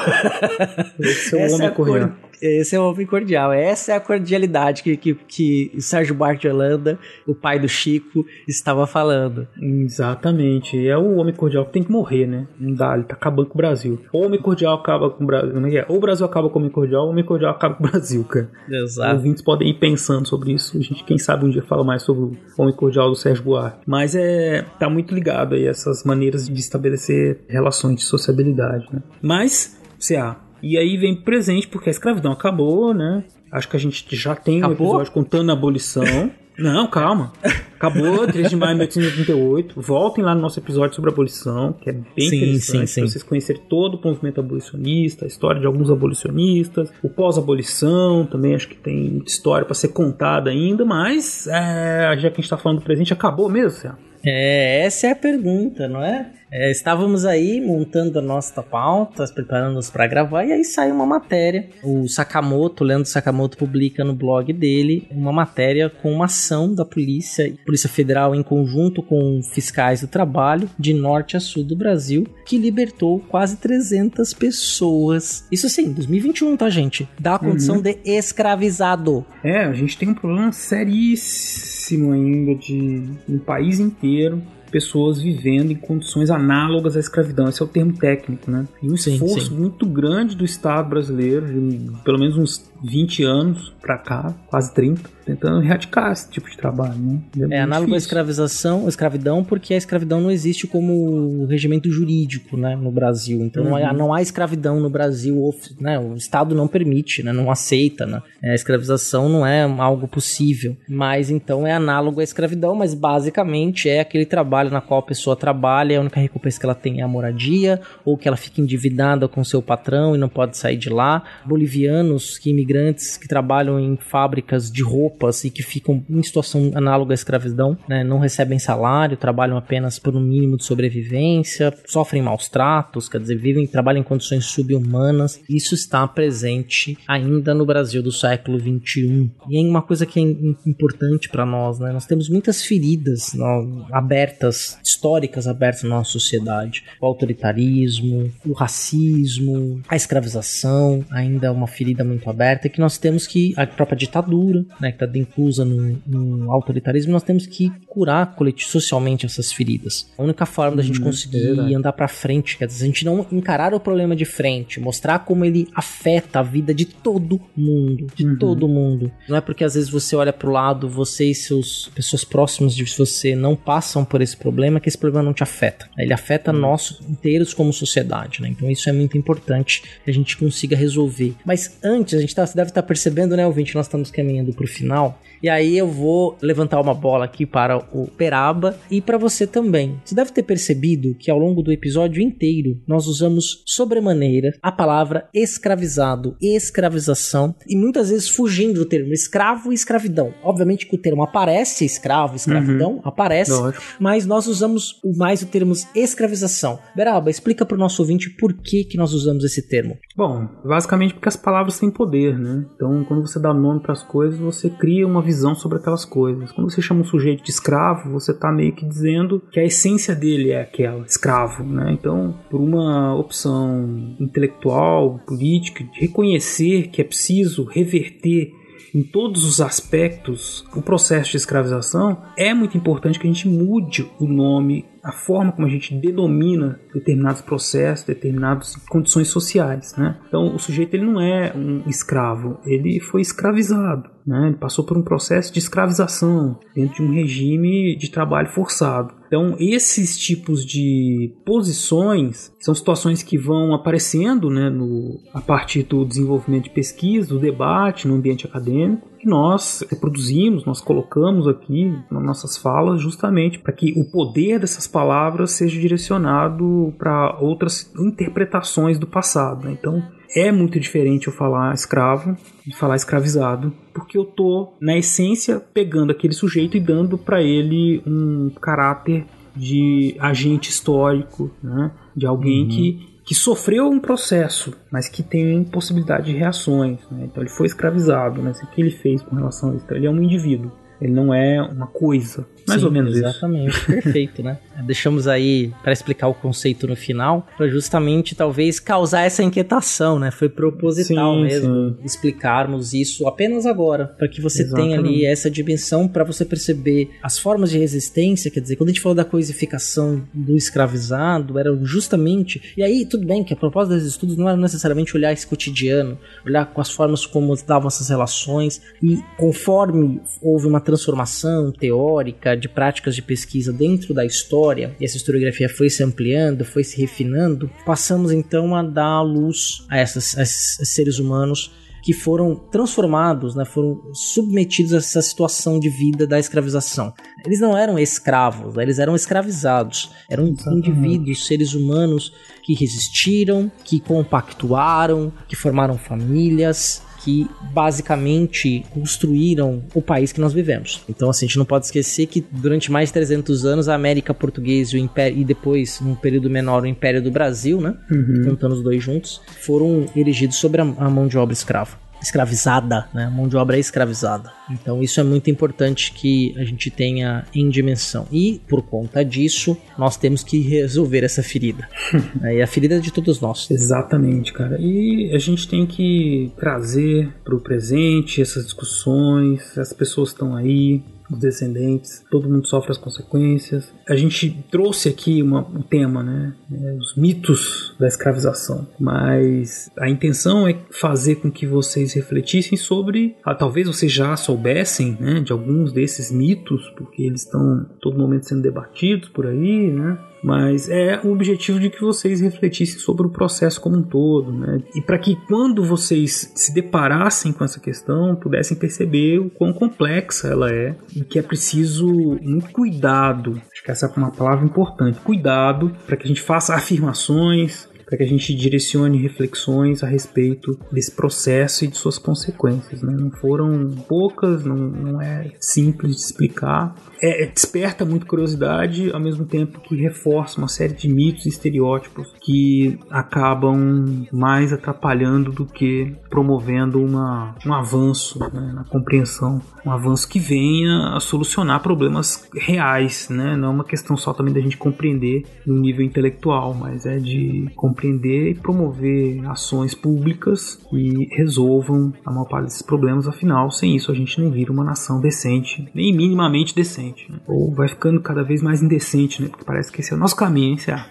Esse é o homem é cordial. Esse é o homem cordial. Essa é a cordialidade que, que, que o Sérgio Buarque de Holanda, o pai do Chico, estava falando. Exatamente. É o homem cordial que tem que morrer, né? Não dá, ele tá acabando com o Brasil. Ou o homem cordial acaba com o Brasil. Como é que é? Ou o Brasil acaba com o homem cordial, ou o homem cordial acaba com o Brasil, cara. Exato. Os ouvintes podem ir pensando sobre isso. A gente, quem sabe, um dia fala mais sobre o homem cordial do Sérgio Buarque. Mas é. tá muito ligado aí essas maneiras de estabelecer relações de sociabilidade, né? Mas, CA, e aí vem presente, porque a escravidão acabou, né? Acho que a gente já tem acabou? um episódio contando a abolição. Não, calma. Acabou, 3 de maio de 1838. Voltem lá no nosso episódio sobre a abolição, que é bem sim, interessante sim, sim. vocês conhecerem todo o movimento abolicionista, a história de alguns abolicionistas, o pós-abolição também acho que tem muita história para ser contada ainda, mas é, já que a gente está falando do presente, acabou mesmo, Céu? É, essa é a pergunta, não é? É, estávamos aí montando a nossa pauta, preparando-nos para gravar, e aí saiu uma matéria. O Sakamoto, o Leandro Sakamoto, publica no blog dele uma matéria com uma ação da polícia, Polícia Federal, em conjunto com fiscais do trabalho, de norte a sul do Brasil, que libertou quase 300 pessoas. Isso sim, 2021, tá, gente? Da condição Uhum. de escravizado. É, a gente tem um problema seríssimo ainda de no país inteiro pessoas vivendo em condições análogas à escravidão. Esse é o termo técnico, né? E um Sim, esforço sim. muito grande do Estado brasileiro, de pelo menos uns 20 anos pra cá, quase 30, tentando erradicar esse tipo de trabalho, né? É muito análogo à difícil. escravização, escravidão, porque a escravidão não existe como regimento jurídico, né, no Brasil. Então não, há, Uhum. não há escravidão no Brasil, né, o Estado não permite, né, não aceita, né. A escravização não é algo possível, mas então é análogo à escravidão, mas basicamente é aquele trabalho na qual a pessoa trabalha, e a única recompensa que ela tem é a moradia, ou que ela fica endividada com seu patrão e não pode sair de lá. Bolivianos, que imigrantes que trabalham em fábricas de roupas e que ficam em situação análoga à escravidão, né, não recebem salário, trabalham apenas por um mínimo de sobrevivência, sofrem maus tratos, quer dizer, vivem, trabalham em condições subhumanas. Isso está presente ainda no Brasil do século XXI. E é uma coisa que é im- importante para nós, né? Nós temos muitas feridas nó- abertas, históricas abertas na nossa sociedade. O autoritarismo, o racismo, a escravização, ainda é uma ferida muito aberta que nós temos que, a própria ditadura, né, que está inclusa no, no autoritarismo, nós temos que curar socialmente essas feridas. A única forma da gente Hum, conseguir verdade. andar para frente, quer dizer, a gente não encarar o problema de frente, mostrar como ele afeta a vida de todo mundo, de Uhum. todo mundo. Não é porque às vezes você olha pro lado, você e seus pessoas próximas de você não passam por esse problema que esse problema não te afeta. Ele afeta Uhum. nós inteiros como sociedade, né? Então isso é muito importante que a gente consiga resolver. Mas antes, a gente tá, você deve estar percebendo, né, ouvinte, nós estamos caminhando pro final. E aí eu vou levantar uma bola aqui para o Peraba e para você também. Você deve ter percebido que ao longo do episódio inteiro nós usamos sobremaneira a palavra escravizado, escravização e muitas vezes fugindo do termo escravo e escravidão. Obviamente que o termo aparece, escravo, escravidão, aparece, Lógico. mas nós usamos o- mais o termo escravização. Beraba, explica para o nosso ouvinte por que, que nós usamos esse termo. Bom, basicamente porque as palavras têm poder, né? Então, quando você dá nome para as coisas, você cria uma visão sobre aquelas coisas. Quando você chama um sujeito de escravo, você está meio que dizendo que a essência dele é aquela, escravo, né? Então, por uma opção intelectual, política, de reconhecer que é preciso reverter em todos os aspectos o processo de escravização, é muito importante que a gente mude o nome, a forma como a gente denomina determinados processos, determinadas condições sociais. Né? Então, o sujeito ele não é um escravo, ele foi escravizado. Né? Ele passou por um processo de escravização dentro de um regime de trabalho forçado. Então, esses tipos de posições são situações que vão aparecendo né, no, a partir do desenvolvimento de pesquisa, do debate no ambiente acadêmico, que nós reproduzimos, nós colocamos aqui nas nossas falas, justamente para que o poder dessas palavras seja direcionado para outras interpretações do passado. né? Então, é muito diferente eu falar escravo de falar escravizado, porque eu tô na essência pegando aquele sujeito e dando para ele um caráter de agente histórico, né? de alguém Uhum. que que sofreu um processo, mas que tem possibilidade de reações. né? Então ele foi escravizado, mas o que ele fez com relação a isso? Então, ele é um indivíduo, ele não é uma coisa. Mais Sim, ou menos isso. Exatamente, perfeito, né? Deixamos aí para explicar o conceito no final, para justamente talvez causar essa inquietação, né? Foi proposital Sim, mesmo explicarmos isso apenas agora, para que você tenha ali Exatamente. essa dimensão para você perceber as formas de resistência, quer dizer, quando a gente falou da coisificação do escravizado, era justamente, e aí tudo bem que a propósito desses estudos não era necessariamente olhar esse cotidiano, olhar com as formas como davam essas relações e conforme houve uma transformação teórica de práticas de pesquisa dentro da história, e essa historiografia foi se ampliando, foi se refinando, passamos então a dar luz a, essas, a esses seres humanos que foram transformados, né, foram submetidos a essa situação de vida da escravização. Eles não eram escravos, né, eles eram escravizados. Eram indivíduos, seres humanos que resistiram, que compactuaram, que formaram famílias, que basicamente construíram o país que nós vivemos. Então, assim, a gente não pode esquecer que durante mais de 300 anos a América Portuguesa e, o Império, e depois, num período menor, o Império do Brasil, né? Uhum. Juntando os dois juntos, foram erigidos sobre a, a mão de obra escrava escravizada, né? A mão de obra é escravizada. Então isso é muito importante que a gente tenha em dimensão. E por conta disso, nós temos que resolver essa ferida. é a ferida de todos nós. Exatamente, cara. E a gente tem que trazer para o presente essas discussões. As pessoas estão aí, os descendentes, todo mundo sofre as consequências. A gente trouxe aqui uma, um tema, né? É, os mitos da escravização, mas a intenção é fazer com que vocês refletissem sobre, ah, talvez vocês já soubessem, né, de alguns desses mitos, porque eles estão todo momento sendo debatidos por aí, né? Mas é o objetivo de que vocês refletissem sobre o processo como um todo, né? E para que quando vocês se deparassem com essa questão, pudessem perceber o quão complexa ela é e que é preciso um cuidado. Acho que essa é uma palavra importante, cuidado para que a gente faça afirmações, para que a gente direcione reflexões a respeito desse processo e de suas consequências. Né? Não foram poucas, não, não é simples de explicar. É, é, desperta muito curiosidade, ao mesmo tempo que reforça uma série de mitos e estereótipos que acabam mais atrapalhando do que promovendo uma, um avanço né, na compreensão, um avanço que venha a solucionar problemas reais, né? não é uma questão só também da gente compreender no nível intelectual, mas é de compreender e promover ações públicas que resolvam a maior parte desses problemas, afinal, sem isso a gente não vira uma nação decente, nem minimamente decente. Né? Ou vai ficando cada vez mais indecente, né? Porque parece que esse é o nosso caminho, hein, Cé?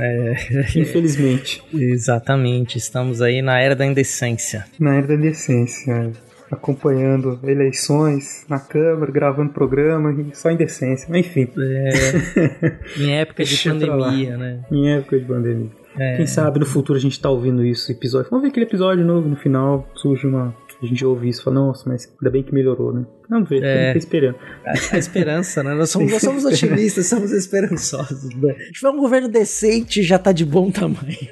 É, Infelizmente. Exatamente, estamos aí na era da indecência. Na era da indecência, acompanhando eleições na Câmara, gravando programa, só indecência, mas enfim. É, em época de pandemia, né? Em época de pandemia. É. Quem sabe no futuro a gente tá ouvindo isso, episódio. Vamos ver aquele episódio novo no final, surge uma. A gente ouve isso e fala, nossa, mas ainda bem que melhorou, né? Vamos ver, É. é. esperando. A, a esperança, né? Nós somos, nós somos otimistas, somos esperançosos. Né? Se tiver um governo decente, já tá de bom tamanho.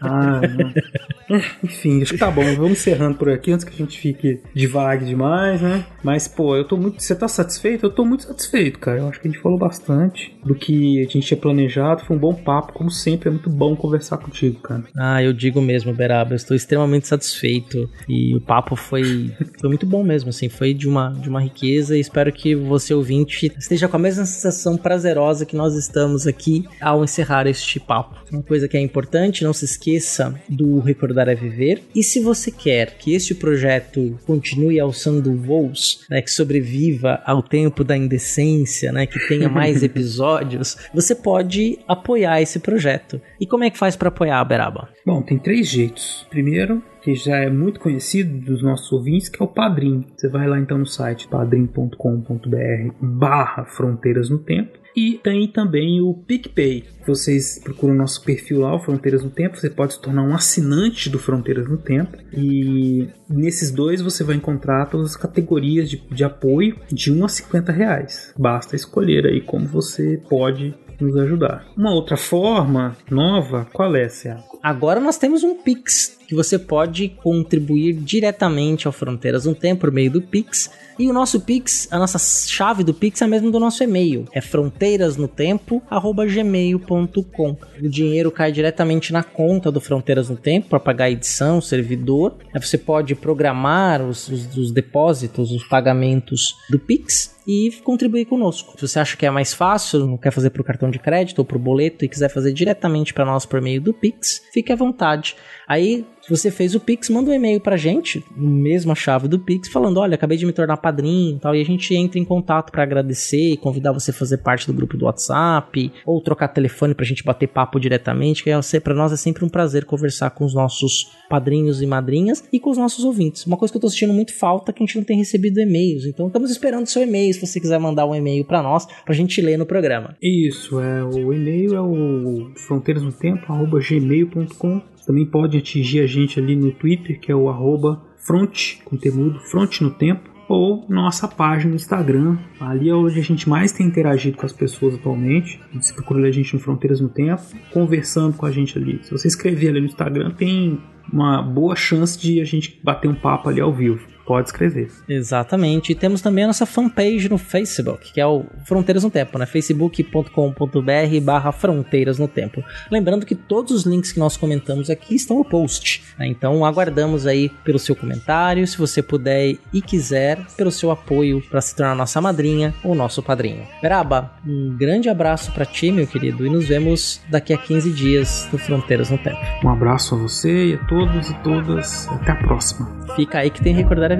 Ah, não. É, Enfim, acho que tá bom. Vamos encerrando por aqui antes que a gente fique devague demais, né? Mas, pô, eu tô muito. Você tá satisfeito? Eu tô muito satisfeito, cara. Eu acho que a gente falou bastante do que a gente tinha planejado. Foi um bom papo. Como sempre, é muito bom conversar contigo, cara. Ah, eu digo mesmo, Beraba, eu estou extremamente satisfeito. E o papo foi, foi muito bom mesmo, assim, foi de uma, de uma riqueza. E espero que você, ouvinte, esteja com a mesma sensação prazerosa que nós estamos aqui ao encerrar este papo. Uma coisa que é importante, não se esqueça do Recordar é Viver. E se você quer que este projeto continue alçando voos, né, que sobreviva ao tempo da indecência, né, que tenha mais episódios, você pode apoiar esse projeto. E como é que faz para apoiar, Beraba? Bom, tem três jeitos. Primeiro, que já é muito conhecido dos nossos ouvintes, que é o Padrim. Você vai lá então no site padrim.com.br barra Fronteiras no Tempo. E tem também o PicPay. Vocês procuram o nosso perfil lá, o Fronteiras no Tempo. Você pode se tornar um assinante do Fronteiras no Tempo. E nesses dois você vai encontrar todas as categorias de, de apoio de 1 a 50 reais. Basta escolher aí como você pode nos ajudar. Uma outra forma nova, qual é, Cea? Agora nós temos um Pix que você pode contribuir diretamente ao Fronteiras no Tempo por meio do Pix. E o nosso Pix, a nossa chave do Pix é a mesma do nosso e-mail. É fronteirasnotempo@gmail.com. O dinheiro cai diretamente na conta do Fronteiras no Tempo para pagar a edição, o servidor. Aí você pode programar os, os, os depósitos, os pagamentos do Pix e contribuir conosco. Se você acha que é mais fácil, não quer fazer por cartão de crédito ou por boleto e quiser fazer diretamente para nós por meio do Pix, fique à vontade. Aí, você fez o Pix, manda um e-mail pra gente, mesma chave do Pix, falando: olha, acabei de me tornar padrinho e tal. E a gente entra em contato para agradecer e convidar você a fazer parte do grupo do WhatsApp, ou trocar telefone pra gente bater papo diretamente, que é, pra nós é sempre um prazer conversar com os nossos padrinhos e madrinhas e com os nossos ouvintes. Uma coisa que eu tô sentindo muito falta é que a gente não tem recebido e-mails. Então estamos esperando seu e-mail, se você quiser mandar um e-mail pra nós, pra gente ler no programa. Isso, é o e-mail é o fronteirasnotempo@gmail.com. Também pode atingir a gente ali no Twitter, que é o arroba front, com front no tempo. ou nossa página no Instagram. Ali é onde a gente mais tem interagido com as pessoas atualmente. Você procura a gente no Fronteiras no Tempo, conversando com a gente ali. Se você escrever ali no Instagram, tem uma boa chance de a gente bater um papo ali ao vivo. Pode escrever. Exatamente. E temos também a nossa fanpage no Facebook, que é o Fronteiras no Tempo, né? facebook.com.br barra Fronteiras no Tempo. Lembrando que todos os links que nós comentamos aqui estão no post. Né? Então aguardamos aí pelo seu comentário, se você puder e quiser, pelo seu apoio para se tornar nossa madrinha ou nosso padrinho. Beraba, um grande abraço para ti, meu querido, e nos vemos daqui a 15 dias no Fronteiras no Tempo. Um abraço a você e a todos e todas. Até a próxima. Fica aí que tem recordar a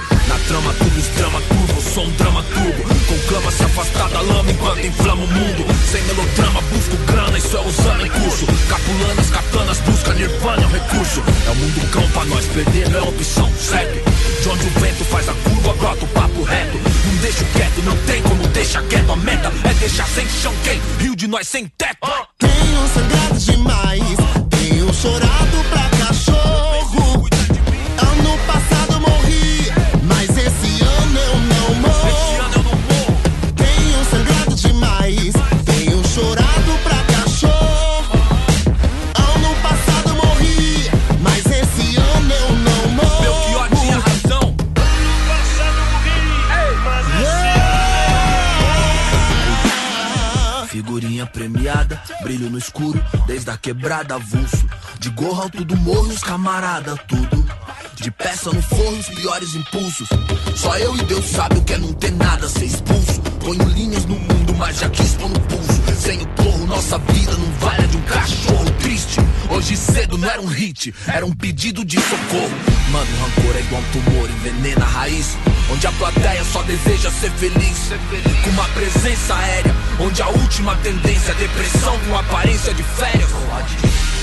Trama, tudo os drama sou um drama turbo. Conclama se afastar da lama enquanto inflama o mundo. Sem melodrama, busco grana, isso é usando em curso. Capulanas, katanas, busca nirvana, é um recurso. É o mundo cão pra nós, perder não é opção, segue. De onde o vento faz a curva, brota o papo reto. Não deixo quieto, não tem como deixar quieto. A meta é deixar sem chão quem? Rio de nós sem teto. Tenho sangrado demais, tenho chorado pra premiada, brilho no escuro, desde a quebrada avulso. De gorro alto do morro, os camarada, tudo. De peça no forro, os piores impulsos. Só eu e Deus sabe o que é não ter nada, ser expulso. Ponho linhas no mundo, mas já quis pôr no pulso. Sem o torro, nossa vida não vale a de um cachorro triste. Hoje cedo não era um hit, era um pedido de socorro. Mano, rancor é igual um tumor, envenena a raiz. Onde a plateia só deseja ser feliz. Com uma presença aérea, onde a última tendência é depressão com aparência de férias.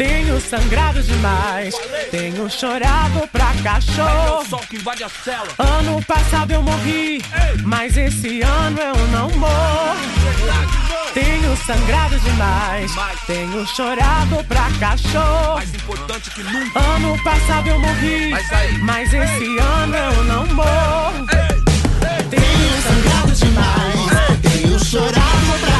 Tenho sangrado demais, tenho chorado pra cachorro. Ano passado eu morri, mas esse ano eu não morro. Tenho sangrado demais, tenho chorado pra cachorro. Mais importante que nunca. Ano passado eu morri, Mas mas esse ano eu não morro. Tenho sangrado demais, tenho chorado pra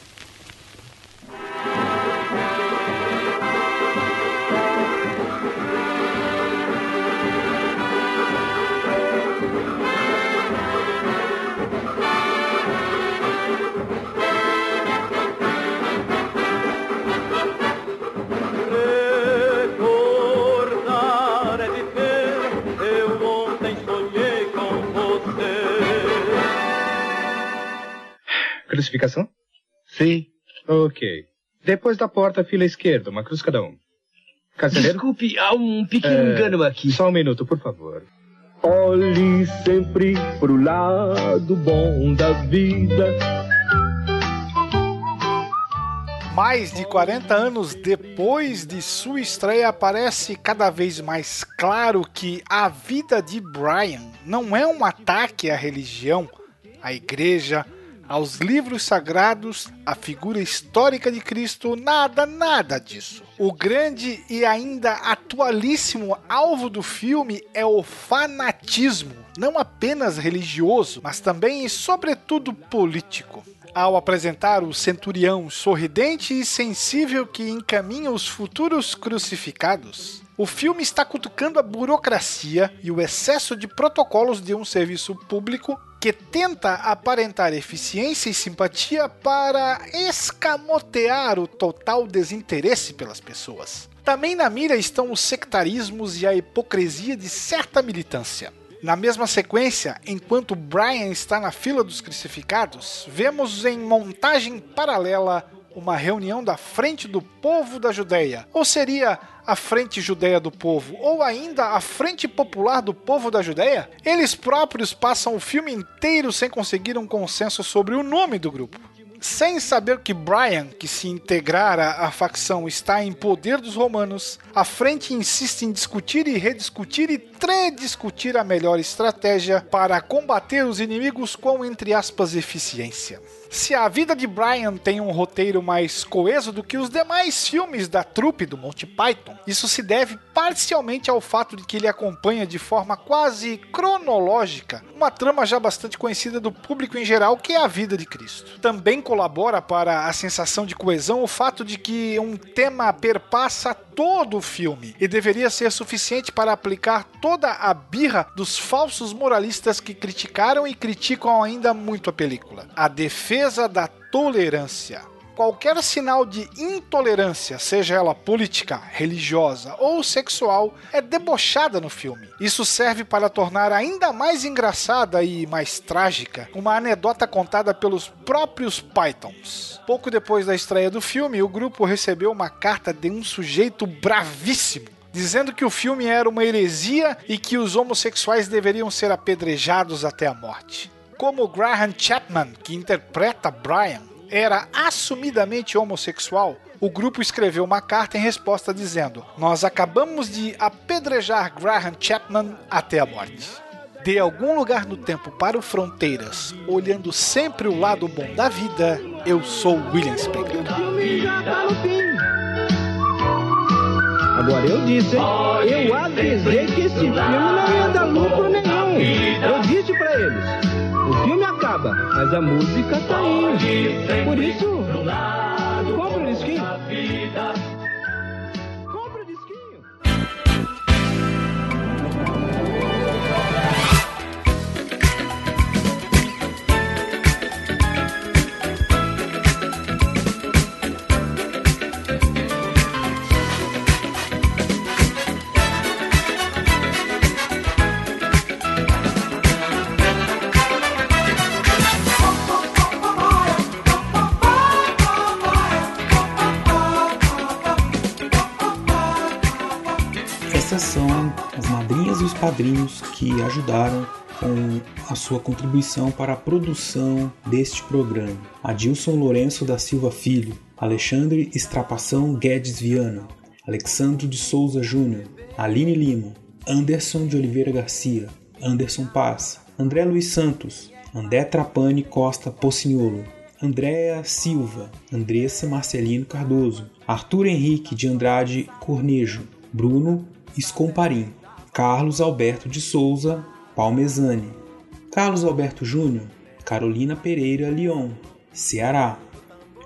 Crucificação? Sim. Ok. Depois da porta, fila esquerda, uma cruz cada um. Carcereiro? Desculpe, há um pequeno É, engano aqui. Só um minuto, por favor. Olhe sempre pro lado bom da vida. Mais de 40 anos depois de sua estreia, parece cada vez mais claro que a vida de Brian não é um ataque à religião, à igreja, aos livros sagrados, à figura histórica de Cristo, nada, nada disso. O grande e ainda atualíssimo alvo do filme é o fanatismo, não apenas religioso, mas também e sobretudo político ao apresentar o centurião sorridente e sensível que encaminha os futuros crucificados. O filme está cutucando a burocracia e o excesso de protocolos de um serviço público que tenta aparentar eficiência e simpatia para escamotear o total desinteresse pelas pessoas. Também na mira estão os sectarismos e a hipocrisia de certa militância. Na mesma sequência, enquanto Brian está na fila dos crucificados, vemos em montagem paralela uma reunião da Frente do Povo da Judéia, ou seria a Frente Judeia do Povo, ou ainda a Frente Popular do Povo da Judéia? Eles próprios passam o filme inteiro sem conseguir um consenso sobre o nome do grupo. Sem saber que Brian, que se integrara à facção, está em poder dos romanos, a frente insiste em discutir e rediscutir e trediscutir a melhor estratégia para combater os inimigos com, entre aspas, eficiência. Se a vida de Brian tem um roteiro mais coeso do que os demais filmes da trupe do Monty Python, isso se deve parcialmente ao fato de que ele acompanha de forma quase cronológica uma trama já bastante conhecida do público em geral, que é a vida de Cristo. Também colabora para a sensação de coesão o fato de que um tema perpassa todo o filme e deveria ser suficiente para aplicar toda a birra dos falsos moralistas que criticaram e criticam ainda muito a película. A defesa da tolerância. Qualquer sinal de intolerância, seja ela política, religiosa ou sexual, é debochada no filme. Isso serve para tornar ainda mais engraçada e mais trágica uma anedota contada pelos próprios Pythons. Pouco depois da estreia do filme, o grupo recebeu uma carta de um sujeito bravíssimo dizendo que o filme era uma heresia e que os homossexuais deveriam ser apedrejados até a morte. Como Graham Chapman, que interpreta Brian, era assumidamente homossexual, o grupo escreveu uma carta em resposta dizendo: Nós acabamos de apedrejar Graham Chapman até a morte. De algum lugar no tempo para o Fronteiras, olhando sempre o lado bom da vida, eu sou William Spengler. Agora eu disse, hein? Eu avisei que esse filme não ia dar lucro nenhum. Eu disse pra eles. O filme acaba, mas a música tá indo. Por isso, compra o disquinho. Os padrinhos que ajudaram com a sua contribuição para a produção deste programa. Adilson Lourenço da Silva Filho, Alexandre Estrapação Guedes Viana, Alexandre de Souza Júnior, Aline Lima, Anderson de Oliveira Garcia, Anderson Paz, André Luiz Santos, André Trapani Costa Pocignolo, Andréa Silva, Andressa Marcelino Cardoso, Arthur Henrique de Andrade Cornejo, Bruno Escomparim, Carlos Alberto de Souza Palmezani, Carlos Alberto Júnior, Carolina Pereira Leon, Ceará,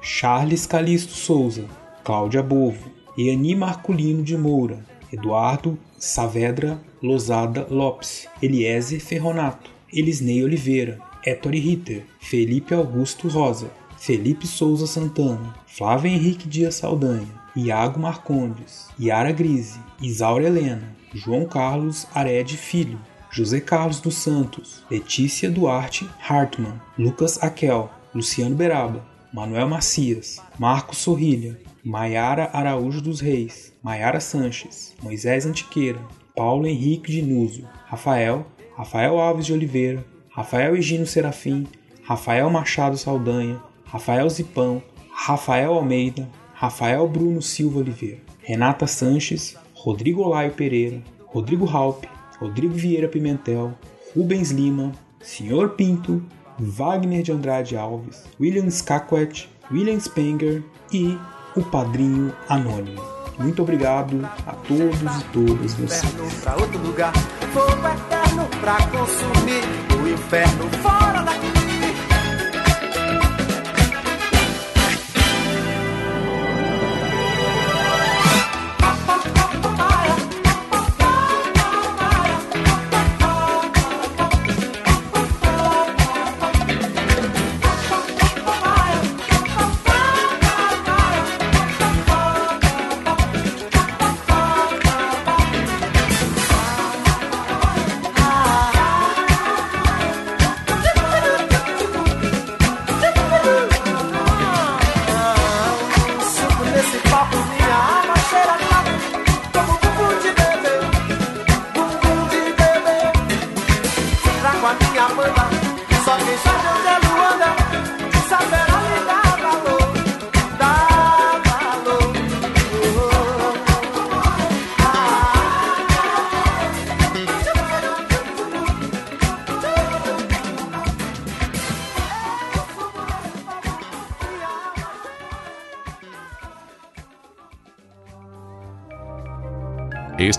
Charles Calisto Souza, Cláudia Bovo, Eani Marculino de Moura, Eduardo Saavedra Lozada Lopes, Eliezer Ferronato, Elisnei Oliveira, Ettore Ritter, Felipe Augusto Rosa, Felipe Souza Santana, Flávio Henrique Dias Saldanha, Iago Marcondes, Yara Grise, Isaura Helena, João Carlos Ared Filho, José Carlos dos Santos, Letícia Duarte Hartmann, Lucas Aquel, Luciano Beraba, Manuel Macias, Marcos Sorrilha, Maiara Araújo dos Reis, Maiara Sanches, Moisés Antiqueira, Paulo Henrique de Núzio, Rafael, Rafael Alves de Oliveira, Rafael Higino Serafim, Rafael Machado Saldanha, Rafael Zipão, Rafael Almeida, Rafael Bruno Silva Oliveira, Renata Sanches, Rodrigo Olaio Pereira, Rodrigo Halpe, Rodrigo Vieira Pimentel, Rubens Lima, Senhor Pinto, Wagner de Andrade Alves, William Skakwet, William Spenger e o Padrinho Anônimo. Muito obrigado a todos e todas vocês. Pra outro lugar, fogo eterno pra consumir o inferno fora daqui.